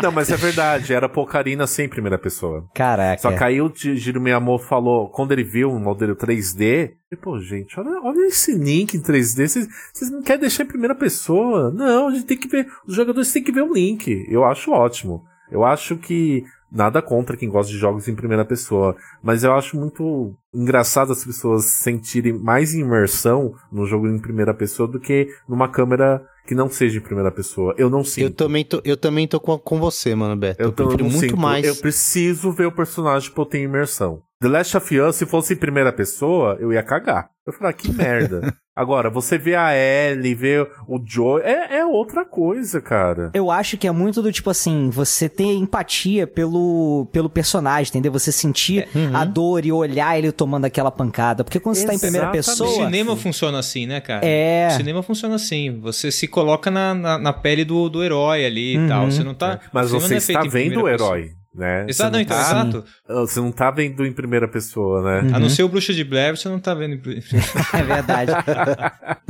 não, mas é verdade, era pro Ocarina ser em primeira pessoa. Caraca. Só que aí o Giro Miyamoto falou, quando ele viu o modelo 3D, pô, gente, olha, olha esse link em 3D, vocês vocês não querem deixar em primeira pessoa? Não, a gente tem que ver, os jogadores têm que ver o link. Eu acho ótimo. Eu acho que nada contra quem gosta de jogos em primeira pessoa, mas eu acho muito engraçado as pessoas sentirem mais imersão no jogo em primeira pessoa do que numa câmera que não seja em primeira pessoa. Eu não sinto. Eu também tô, eu também tô com, com você, mano, Beto. Eu, Eu, tô- prefiro muito sinto. mais. Eu preciso ver o personagem pra eu ter imersão. The Last of Us, se fosse em primeira pessoa, eu ia cagar. Eu falei, ah, que merda. Agora, você vê a Ellie, vê o Joe, é, é outra coisa, cara. Eu acho que é muito do tipo assim, você ter empatia pelo, pelo personagem, entendeu? Você sentir Uhum. a dor e olhar ele tomando aquela pancada. Porque quando você tá em primeira Exatamente. pessoa. O cinema funciona assim, né, cara? É. O cinema funciona assim. Você se coloca na, na, na pele do, do herói ali e Uhum. tal. Você não tá. Mas o cinema você é está vendo o primeira pessoa. Né? Exato, você, não, então, tá, exato. você não tá vendo em primeira pessoa, né? Uhum. A não ser o Bruxa de Blair, você não tá vendo. em- É verdade.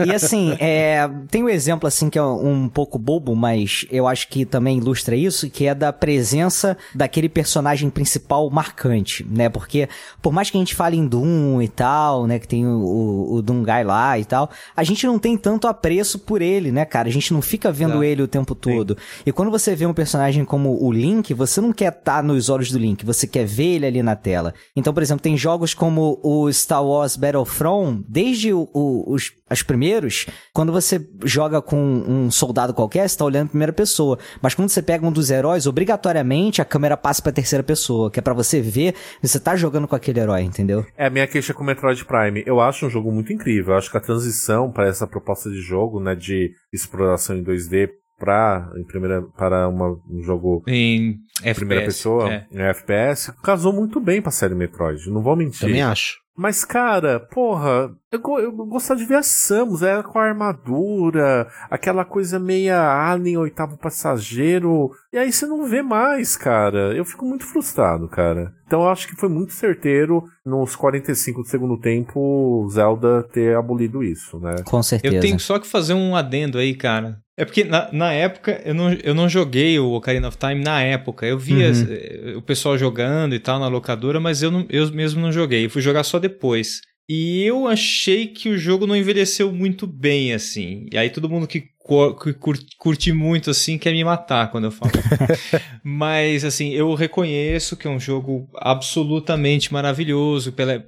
e assim, é, tem um exemplo assim que é um pouco bobo, mas eu acho que também ilustra isso, que é da presença daquele personagem principal marcante, né? Porque por mais que a gente fale em Doom e tal, né, que tem o, o, o Doom Guy lá e tal, a gente não tem tanto apreço por ele, né, cara? A gente não fica vendo Exato. ele o tempo todo. E quando você vê um personagem como o Link, você não quer estar nos olhos do Link, você quer ver ele ali na tela. Então, por exemplo, tem jogos como o Star Wars Battlefront, desde o- o- os, as primeiros, quando você joga com um soldado qualquer, você tá olhando em primeira pessoa. Mas quando você pega um dos heróis, obrigatoriamente a câmera passa pra terceira pessoa, que é pra você ver você tá jogando com aquele herói, entendeu? É a minha queixa com Metroid Prime. Eu acho um jogo muito incrível. Eu acho que a transição para essa proposta de jogo, né, de exploração em 2D para em primeira para uma, um jogo Em em primeira FPS, pessoa, é. em FPS, casou muito bem pra série Metroid. Não vou mentir. Também acho. Mas, cara, porra, eu, eu gostava de ver a Samus, era com a armadura, aquela coisa meia alien, oitavo passageiro, e aí você não vê mais, cara. Eu fico muito frustrado, cara. Então eu acho que foi muito certeiro, nos 45 do segundo tempo, o Zelda ter abolido isso, né? Com certeza. Eu tenho só que fazer um adendo aí, cara. É porque na, na época eu não, eu não joguei o Ocarina of Time na época. Eu via Uhum. eh, o pessoal jogando e tal na locadora, mas eu, não, eu mesmo não joguei. Eu fui jogar só depois. E eu achei que o jogo não envelheceu muito bem, assim. E aí todo mundo que, que cur- curte muito, assim, quer me matar quando eu falo. Mas, assim, eu reconheço que é um jogo absolutamente maravilhoso pela,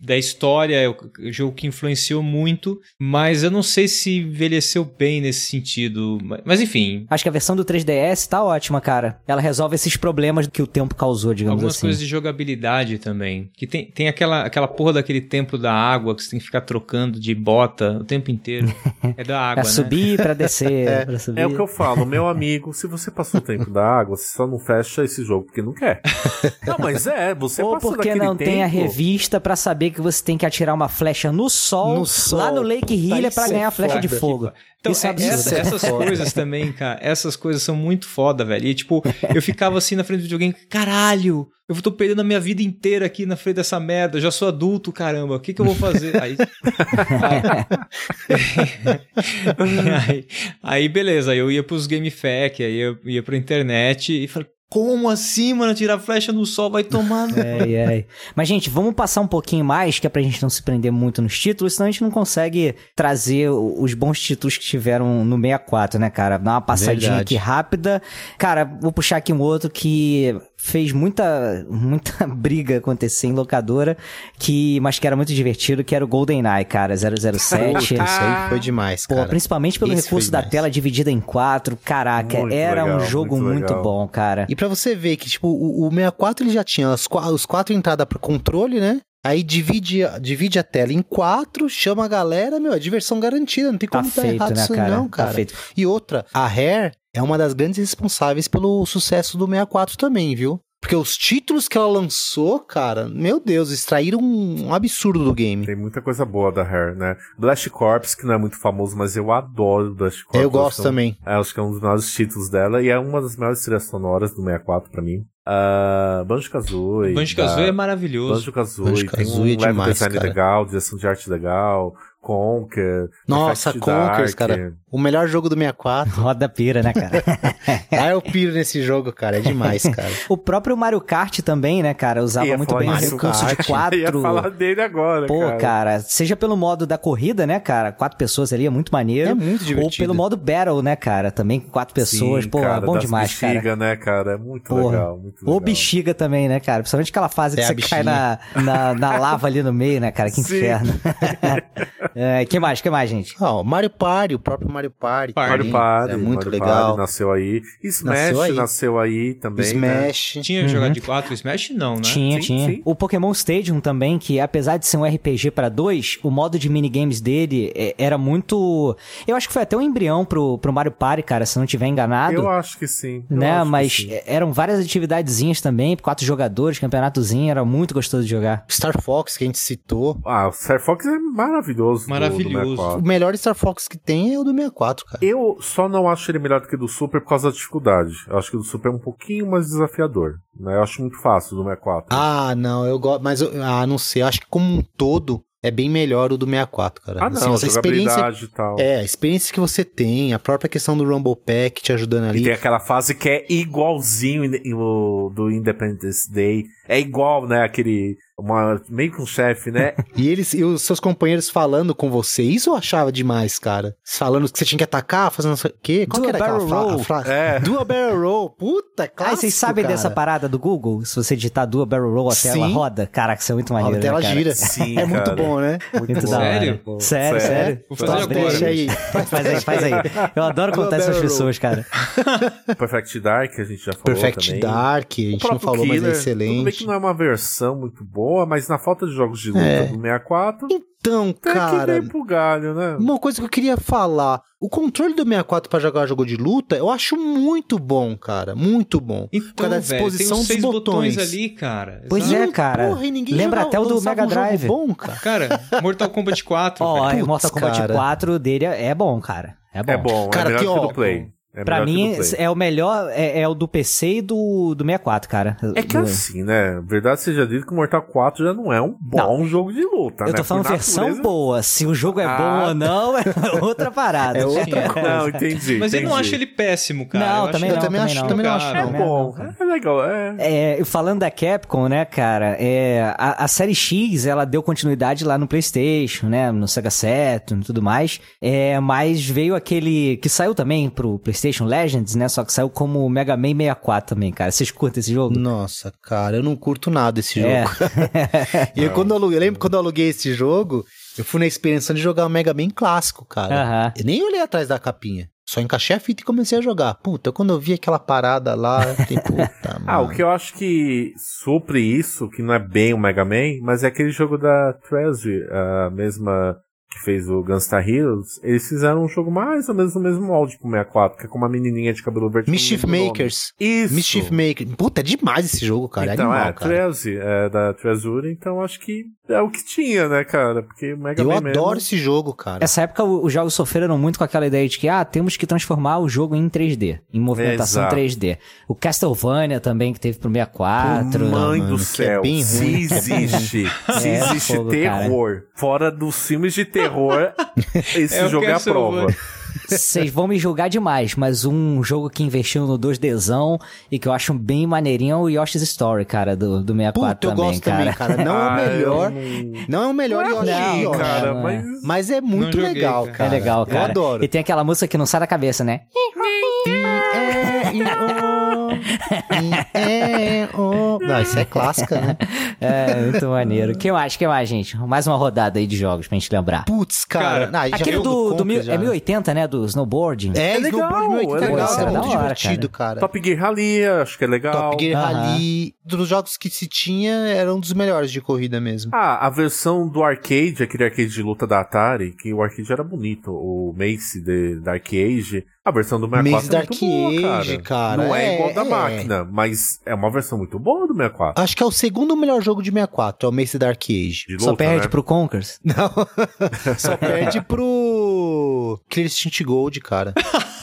da história, é um jogo que influenciou muito, mas eu não sei se envelheceu bem nesse sentido. Mas, enfim, Acho que a versão do 3DS tá ótima, cara. Ela resolve esses problemas que o tempo causou, digamos algumas assim. coisas de jogabilidade também. Que tem, tem aquela, aquela porra daquele templo da água que você tem que ficar trocando de bota o tempo inteiro. É da água, Pra né? subir, pra descer, pra subir. É o que eu falo, meu amigo, se você passou o tempo da água, você só não fecha esse jogo porque não quer. Não, mas é, você Ou passou porque não tempo... tem a revista pra saber que você tem que atirar uma flecha no sol, No sol. lá no Lake Hillia pra é ganhar a flecha de fogo. Então, é é- essa- essas coisas também, cara, essas coisas são muito foda, velho. E, tipo, eu ficava assim na frente do videogame, caralho, eu tô perdendo a minha vida inteira aqui na frente dessa merda, eu já sou adulto, caramba, o que que eu vou fazer? Aí, aí, aí, beleza, aí eu ia pros GameFAQ, aí eu ia pra internet e falei, Como assim, mano? Tirar flecha no sol vai tomar. no- Ai, ai. Mas, gente, vamos passar um pouquinho mais, que é pra gente não se prender muito nos títulos, senão a gente não consegue trazer os bons títulos que tiveram no 64, né, cara? Dar uma passadinha Verdade. aqui rápida. Cara, vou puxar aqui um outro que fez muita, muita briga acontecer em locadora, que, mas que era muito divertido, que era o GoldenEye, cara, 007. Puta, isso aí foi demais, Pô, cara. principalmente pelo Esse recurso da demais. tela dividida em quatro. Caraca, Muito era um legal, jogo muito muito, bom, cara. E pra você ver que, tipo, o, o 64 ele já tinha as, os quatro entradas pro controle, né? Aí divide, a- divide a tela em quatro, chama a galera, meu, é diversão garantida, não tem Tá como dar feito, errado né, isso aí cara? não, Tá cara. feito. E outra, a Rare é uma das grandes responsáveis pelo sucesso do 64 também, viu? Porque os títulos que ela lançou, cara, meu Deus, extraíram um, absurdo do game. Tem muita coisa boa da Rare, né? Blast Corps, que não é muito famoso, mas eu adoro Blast Corps. Eu gosto é um- também. é, acho que é um dos melhores títulos dela e é uma das melhores trilhas sonoras do 64 pra mim. Uh, Banjo-Kazooie. Banjo-Kazooie da- é maravilhoso. Banjo-Kazooie, tem um Banjo-Kazooie é level demais, design cara. legal, direção de arte legal, Conker. Nossa, Conkers, Dark. cara. O melhor jogo do 64. Roda pira, né, cara? ah, eu piro nesse jogo, cara. É demais, cara. o próprio Mario Kart também, né, cara? Usava Ia muito bem o recurso de Kart. quatro. Eu ia falar dele agora, Pô, cara. cara. seja pelo modo da corrida, né, cara? Quatro pessoas ali é muito maneiro. É muito Ou divertido. pelo modo Battle, né, cara? Também com quatro pessoas. Sim, Pô, cara, é bom das demais, cara. bexiga, né, cara? É muito Porra. legal, muito legal. Ou bexiga também, né, cara? Principalmente aquela fase que É, a você cai na, na, na lava ali no meio, né, cara? Que Sim. inferno. É, que mais, que mais, gente? Ó, Mario Party, o próprio Mario Party. Party. Mario Party, É muito Mario legal. Party nasceu aí. Smash Nasceu nasceu aí. aí, também, né? Smash. Tinha jogado de 4 Smash? Não, né? Tinha, Sim, tinha. sim. O Pokémon Stadium também, que apesar de ser um RPG pra dois, o modo de minigames dele é, era muito. Eu acho que foi até um embrião pro, pro Mario Party, cara, se não tiver enganado. Eu acho que sim. eu né? Mas sim. é- eram várias atividadezinhas também, quatro jogadores, campeonatozinho, era muito gostoso de jogar. Star Fox, que a gente citou. Ah, o Star Fox é maravilhoso. Do- do Maravilhoso. 64. O melhor Star Fox que tem é o do 64, cara. Eu só não acho ele melhor do que o do Super por causa da dificuldade. Eu acho que o do Super é um pouquinho mais desafiador. Né? Eu acho muito fácil o do 64. Ah, não, eu gosto. Mas, eu- ah, não sei. Eu acho que como um todo é bem melhor o do 64, cara. Ah, Assim, não, essa experiência. jogabilidade e tal. É, a experiência que você tem, a própria questão do Rumble Pack te ajudando E ali. tem aquela fase que é igualzinho do Independence Day. É igual, né? Aquele. Uma, meio que um chefe, né? E eles e os seus companheiros falando com você. Isso eu achava demais, cara. Falando que você tinha que atacar, fazendo o quê. Qual Do que era aquela roll. frase? É. Do a barrel roll. Puta, Ah, clássico, vocês sabem cara. dessa parada do Google? Se você digitar Dual Barrel Roll, a tela Sim. roda? Caraca, isso é muito maneiro, A tela né, gira. Sim, é muito bom, né? Muito bom. da hora. Sério? Sério, Sério? sério. Vou fazer agora. Deixa aí. Faz aí, faz aí. Eu adoro contar essas pessoas, cara. Perfect Dark, a gente já falou Perfect também. Dark, a gente não falou, mas é Killer, Tudo bem excelente. que não é uma versão muito boa, mas na falta de jogos de luta É. do 64, Então, que cara, veio pro galho, né? uma coisa que eu queria falar. O controle do 64 pra jogar jogo de luta, eu acho muito bom, cara. Muito bom. Então, Por causa da velho, tem disposição os dos seis botões. botões. ali, cara. Pois Exato. é, cara. Porra, e ninguém Lembra jogava- até o do Mega um jogo Drive. bom, cara. Cara, Mortal Kombat 4, Ó, velho. o Mortal Kombat cara. 4 dele é é bom, cara. É bom. É bom, Cara, é melhor que, que, o ó, do Play. É Pra mim, é o melhor, é, é o do PC e do, do 64, cara. É que Do- assim, né? Verdade seja dito que o Mortal 4 já não é um bom jogo de luta, Eu né? tô falando Por versão natureza- boa. Se o jogo é Ah. bom ou não, é outra parada. É outra É. coisa. Não, entendi. Mas eu não entendi. acho ele péssimo, cara. Não, eu também acho eu não, também também acho, não. também não acho, Cara, É não. bom, é legal, é. É, falando da Capcom, né, cara, é, a, a série X, ela deu continuidade lá no PlayStation, né, no Sega Saturn e tudo mais, é, mas veio aquele que saiu também pro PlayStation Legends, né, só que saiu como Mega Man 64 também, cara. Vocês curtem esse jogo? Nossa, cara, eu não curto nada esse jogo. É. E eu, quando eu, aluguei, eu lembro quando eu aluguei esse jogo, eu fui na experiência de jogar o Mega Man clássico, cara. Aham. Eu nem olhei atrás da capinha. Só encaixei a fita e comecei a jogar. Puta, quando eu vi aquela parada lá, eu fiquei, puta, Ah, o mano. que eu acho que supre isso, que não é bem o Mega Man, mas é aquele jogo da Treasury, a mesma que fez o Gunstar Heroes, eles fizeram um jogo mais ou menos no mesmo molde pro 64, que é com uma menininha de cabelo verde. Mischief. Makers. Isso. Mischief Maker. Puta, é demais esse jogo, cara. Então, é animal, é, cara. Treasury, é da Treasury, então acho que é o que tinha, né, cara? Porque o Mega Eu Man adoro mesmo... esse jogo, cara. Essa época os jogos sofreram muito com aquela ideia de que, ah, temos que transformar o jogo em 3D, em movimentação Exato. 3D. O Castlevania também, que teve pro 64. Mãe mano, do que céu, é bem se ruim. existe, se É, existe fogo, terror fora dos filmes de terror, esse É jogo é a prova. Vocês vão me julgar demais, mas um jogo que investiu no 2Dzão e que eu acho bem maneirinho é o Yoshi's Story, cara, do, do 64 Puta, eu também, gosto cara. também, cara. Não é o Ah, eu melhor. não- Não é o melhor Yoshi, Não, Yoshi, cara, não é. mas. Mas é muito joguei, legal, cara. cara. É legal, cara. Eu adoro. E tem aquela música que não sai da cabeça, né? É, oh. Não, isso é clássica, né? É, muito maneiro. que mais, que mais, gente? Mais uma rodada aí de jogos pra gente lembrar. Putz, cara. Cara, Não, Aquele do, do Conker mil, já, é né? 1080, né? Do snowboarding. É, É legal, Snowboard 1080 é é legal, legal. é muito hora, divertido, cara. Top Gear Rally, acho que é legal. Top Gear Aham. Rally, dos jogos que se tinha, era um dos melhores de corrida mesmo. Ah, a versão do arcade, aquele arcade de luta da Atari, que o arcade era bonito, o Mace de, da Arcade, a versão do 64 Mace é muito boa, Arcade, cara, Não é, é, igual da é. máquina, mas é uma versão muito boa do 64. Acho que é o segundo melhor jogo de 64, é o Mace da Arcade. De Só luta, perde né? pro Conkers. Não, só perde pro Clear Instinct Gold, cara.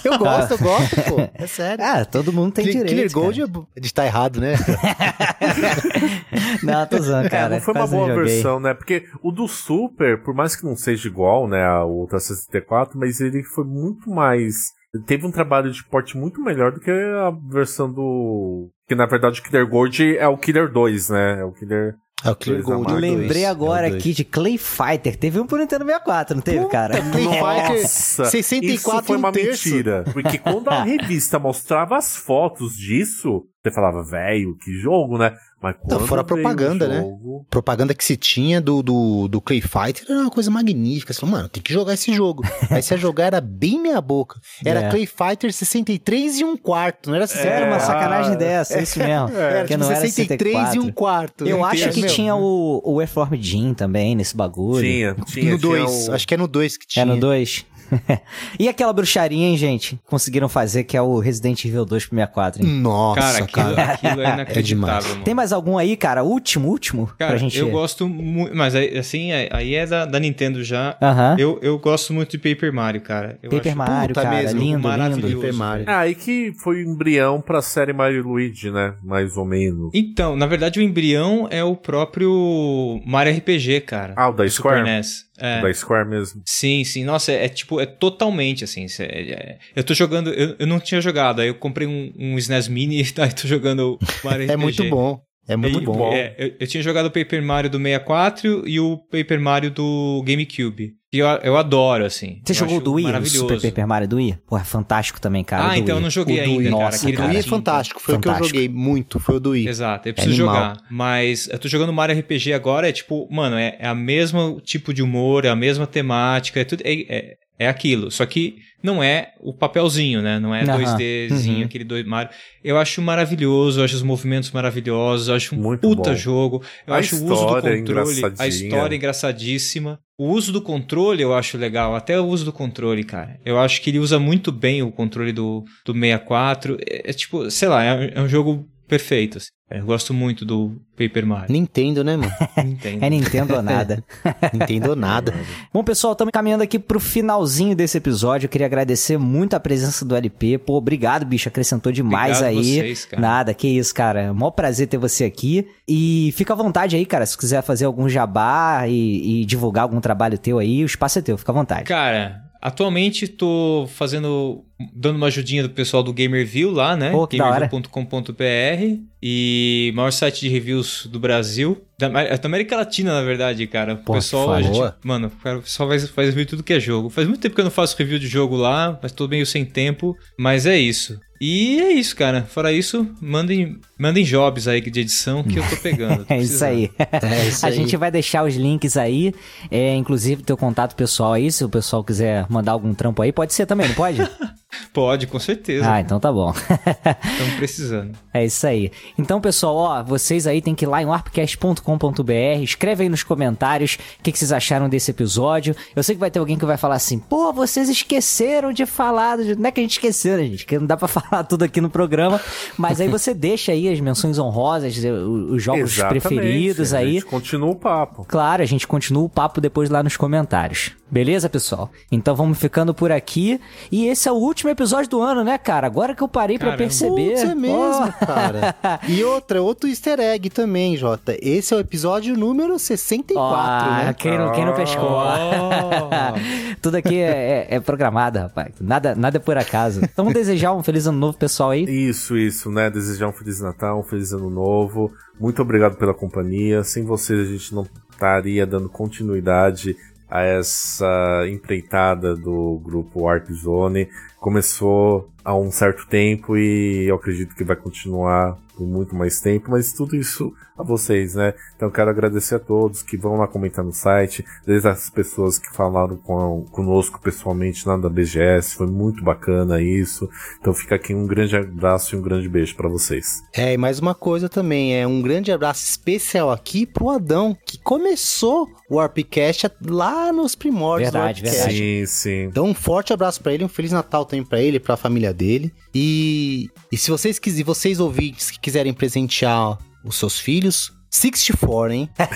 Eu gosto, eu gosto, pô. É sério. Ah, todo mundo tem Clear, direito. Clear Gold é... bo- a gente tá errado, né? Não, tô zoando, cara. é, não foi uma boa versão, né? Porque o do Super, por mais que não seja igual, né, ao Ultra 64, mas ele foi muito mais. Teve um trabalho de porte muito melhor do que a versão do. Que na verdade o Killer Gold é o Killer 2, né? É o Killer. É o Gold. Mais. é o lembrei agora é aqui de Clay Fighter. Teve um pro Nintendo 64, não teve, cara? Clay Fighter Nossa, 64 isso foi um uma terço. mentira. Porque quando a revista mostrava as fotos disso, você falava, velho, que jogo, né? Mas quando fora a propaganda, né? jogo- propaganda que se tinha do, do, do Clay Fighter era uma coisa magnífica. Você falou, mano, tem que jogar esse jogo. Aí você ia jogar, era bem meia boca. Era É. Clay Fighter 63 e um quarto, não era 64. Era uma É. sacanagem dessa, isso mesmo. Era que tipo não era 63 e 64. um quarto. Eu acho que Meu, tinha o, o Earthworm Jim também nesse bagulho. Tinha, tinha. No tinha 2, o- acho que é no 2 que tinha. É no 2. e aquela bruxaria, hein, gente? Conseguiram fazer, que é o Resident Evil 2 pro 64, hein? Nossa, Cara, cara. aquilo, aquilo é demais. inacreditável, mano. Tem mais algum aí, cara? Último, último? Cara, pra gente... eu gosto muito. Mas assim, é- aí é da, da Nintendo já. Aham. Eu, eu gosto muito de Paper Mario, cara. Eu Paper acho- Mario, puta cara. mesmo, lindo, lindo. maravilhoso. Super Mario. Ah, aí que foi o embrião pra série Mario e Luigi, né? Mais ou menos. Então, na verdade, o embrião é o próprio Mario RPG, cara. Ah, o da do Super Square? NES. É. Da Square mesmo. Sim, sim. Nossa, é, é tipo, é totalmente assim. cê- é- eu tô jogando. Eu, eu não tinha jogado, aí eu comprei um, um SNES Mini e aí tô jogando Mario. É muito bom. É muito bom. é, eu, eu tinha jogado o Paper Mario do 64 e o Paper Mario do GameCube. E eu, eu adoro, assim. Você Eu jogou do Wii. Super Paper Mario do Wii? Porra, fantástico também, cara. Ah, então eu não joguei O ainda, Wii, cara. Nossa, Aquele O do Wii é Tinta. fantástico, foi o que eu Fantástico. joguei muito, foi o do Wii. Exato, eu preciso animal. jogar. Mas eu tô jogando Mario RPG agora, é tipo, mano, é, é a mesma tipo de humor, é a mesma temática, é tudo. É, é, é aquilo. Só que não é o papelzinho, né? Não é Aham, 2Dzinho, uhum. aquele 2 Mario. Eu acho maravilhoso, eu acho os movimentos maravilhosos, eu acho um Muito puta bom. jogo. Eu A acho o uso do história é controle, a história é engraçadíssima. O uso do controle eu acho legal, até o uso do controle, cara. Eu acho que ele usa muito bem o controle do, do 64. É, é tipo, sei lá, é, é um jogo perfeito. assim. Eu gosto muito do Paper Mario. Nintendo, né, mano? Nintendo. É Nintendo ou nada. Nintendo nada. Bom, pessoal, estamos caminhando aqui pro finalzinho desse episódio. Eu queria agradecer muito a presença do LP. Pô, obrigado, bicho. Acrescentou demais Obrigado aí. vocês, cara. Nada, que isso, cara. É maior prazer ter você aqui. E fica à vontade aí, cara. Se quiser fazer algum jabá e, e divulgar algum trabalho teu aí, o espaço é teu. Fica à vontade. Cara, atualmente tô fazendo. dando uma ajudinha do pessoal do Gamerview lá, né? Gamerview.com.br e maior site de reviews do Brasil. Da, da América Latina, na verdade, cara. O Pô, pessoal, que a gente, mano, o pessoal faz, faz review de tudo que é jogo. Faz muito tempo que eu não faço review de jogo lá, mas tô meio sem tempo. Mas é isso. E é isso, cara. Fora isso, mandem, mandem jobs aí de edição que eu tô pegando. tô É isso aí. É isso a aí. gente vai deixar os links aí, é, inclusive teu contato pessoal aí, se o pessoal quiser mandar algum trampo aí, pode ser também, não pode? Pode, com certeza. ah, então tá bom. Estamos precisando. É isso aí. Então, pessoal, ó, vocês aí tem que ir lá em warpcast.com.br, escreve aí nos comentários o que, que vocês acharam desse episódio. Eu sei que vai ter alguém que vai falar assim, pô, vocês esqueceram de falar, não é que a gente esqueceu, né, gente? Que não dá pra falar tudo aqui no programa, mas aí você deixa aí as menções honrosas, os os jogos Exatamente, preferidos A aí. gente continua o papo. Claro, a gente continua o papo depois lá nos comentários. Beleza, pessoal? Então vamos ficando por aqui. E esse é o último episódio episódio do ano, né, cara? Agora que eu parei pra Caramba. perceber. Putz, é mesmo, Oh. cara. E outra, outro easter egg também, Jota. Esse é o episódio número 64, Ó, né? quem, não, quem não pescou? Oh. Tudo aqui é, é- é programado, rapaz. Nada, nada é por acaso. Então vamos desejar um feliz ano novo, pessoal aí. Isso, isso, né? Desejar um Feliz Natal, um Feliz Ano Novo. Muito obrigado pela companhia. Sem vocês a gente não estaria dando continuidade a essa empreitada do grupo Warp Zone. Começou há um certo tempo e eu acredito que vai continuar por muito mais tempo, mas tudo isso a vocês, né? Então quero agradecer a todos que vão lá comentar no site, desde as pessoas que falaram com, conosco pessoalmente lá da BGS, foi muito bacana isso. Então fica aqui um grande abraço e um grande beijo pra vocês. É, e mais uma coisa também, é um grande abraço especial aqui pro Adão, que começou o Warpcast lá nos primórdios Verdade, do Warpcast. verdade. Sim, sim. Então, um forte abraço pra ele, um Feliz Natal também pra ele, pra família dele. E, e se vocês quiserem, vocês ouvintes que quiserem presentear os seus filhos, 64, hein? É o...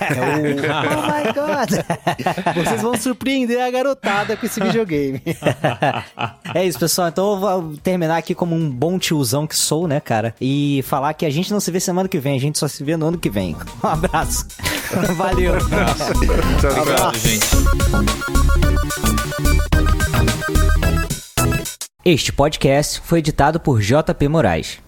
oh my god! Vocês vão surpreender a garotada com esse videogame. É isso, pessoal. Então eu vou terminar aqui como um bom tiozão que sou, né, cara? E falar que a gente não se vê semana que vem, a gente só se vê no ano que vem. Um abraço. Valeu. Tchau, tchau. Obrigado, gente. Este podcast foi editado por JP Moraes.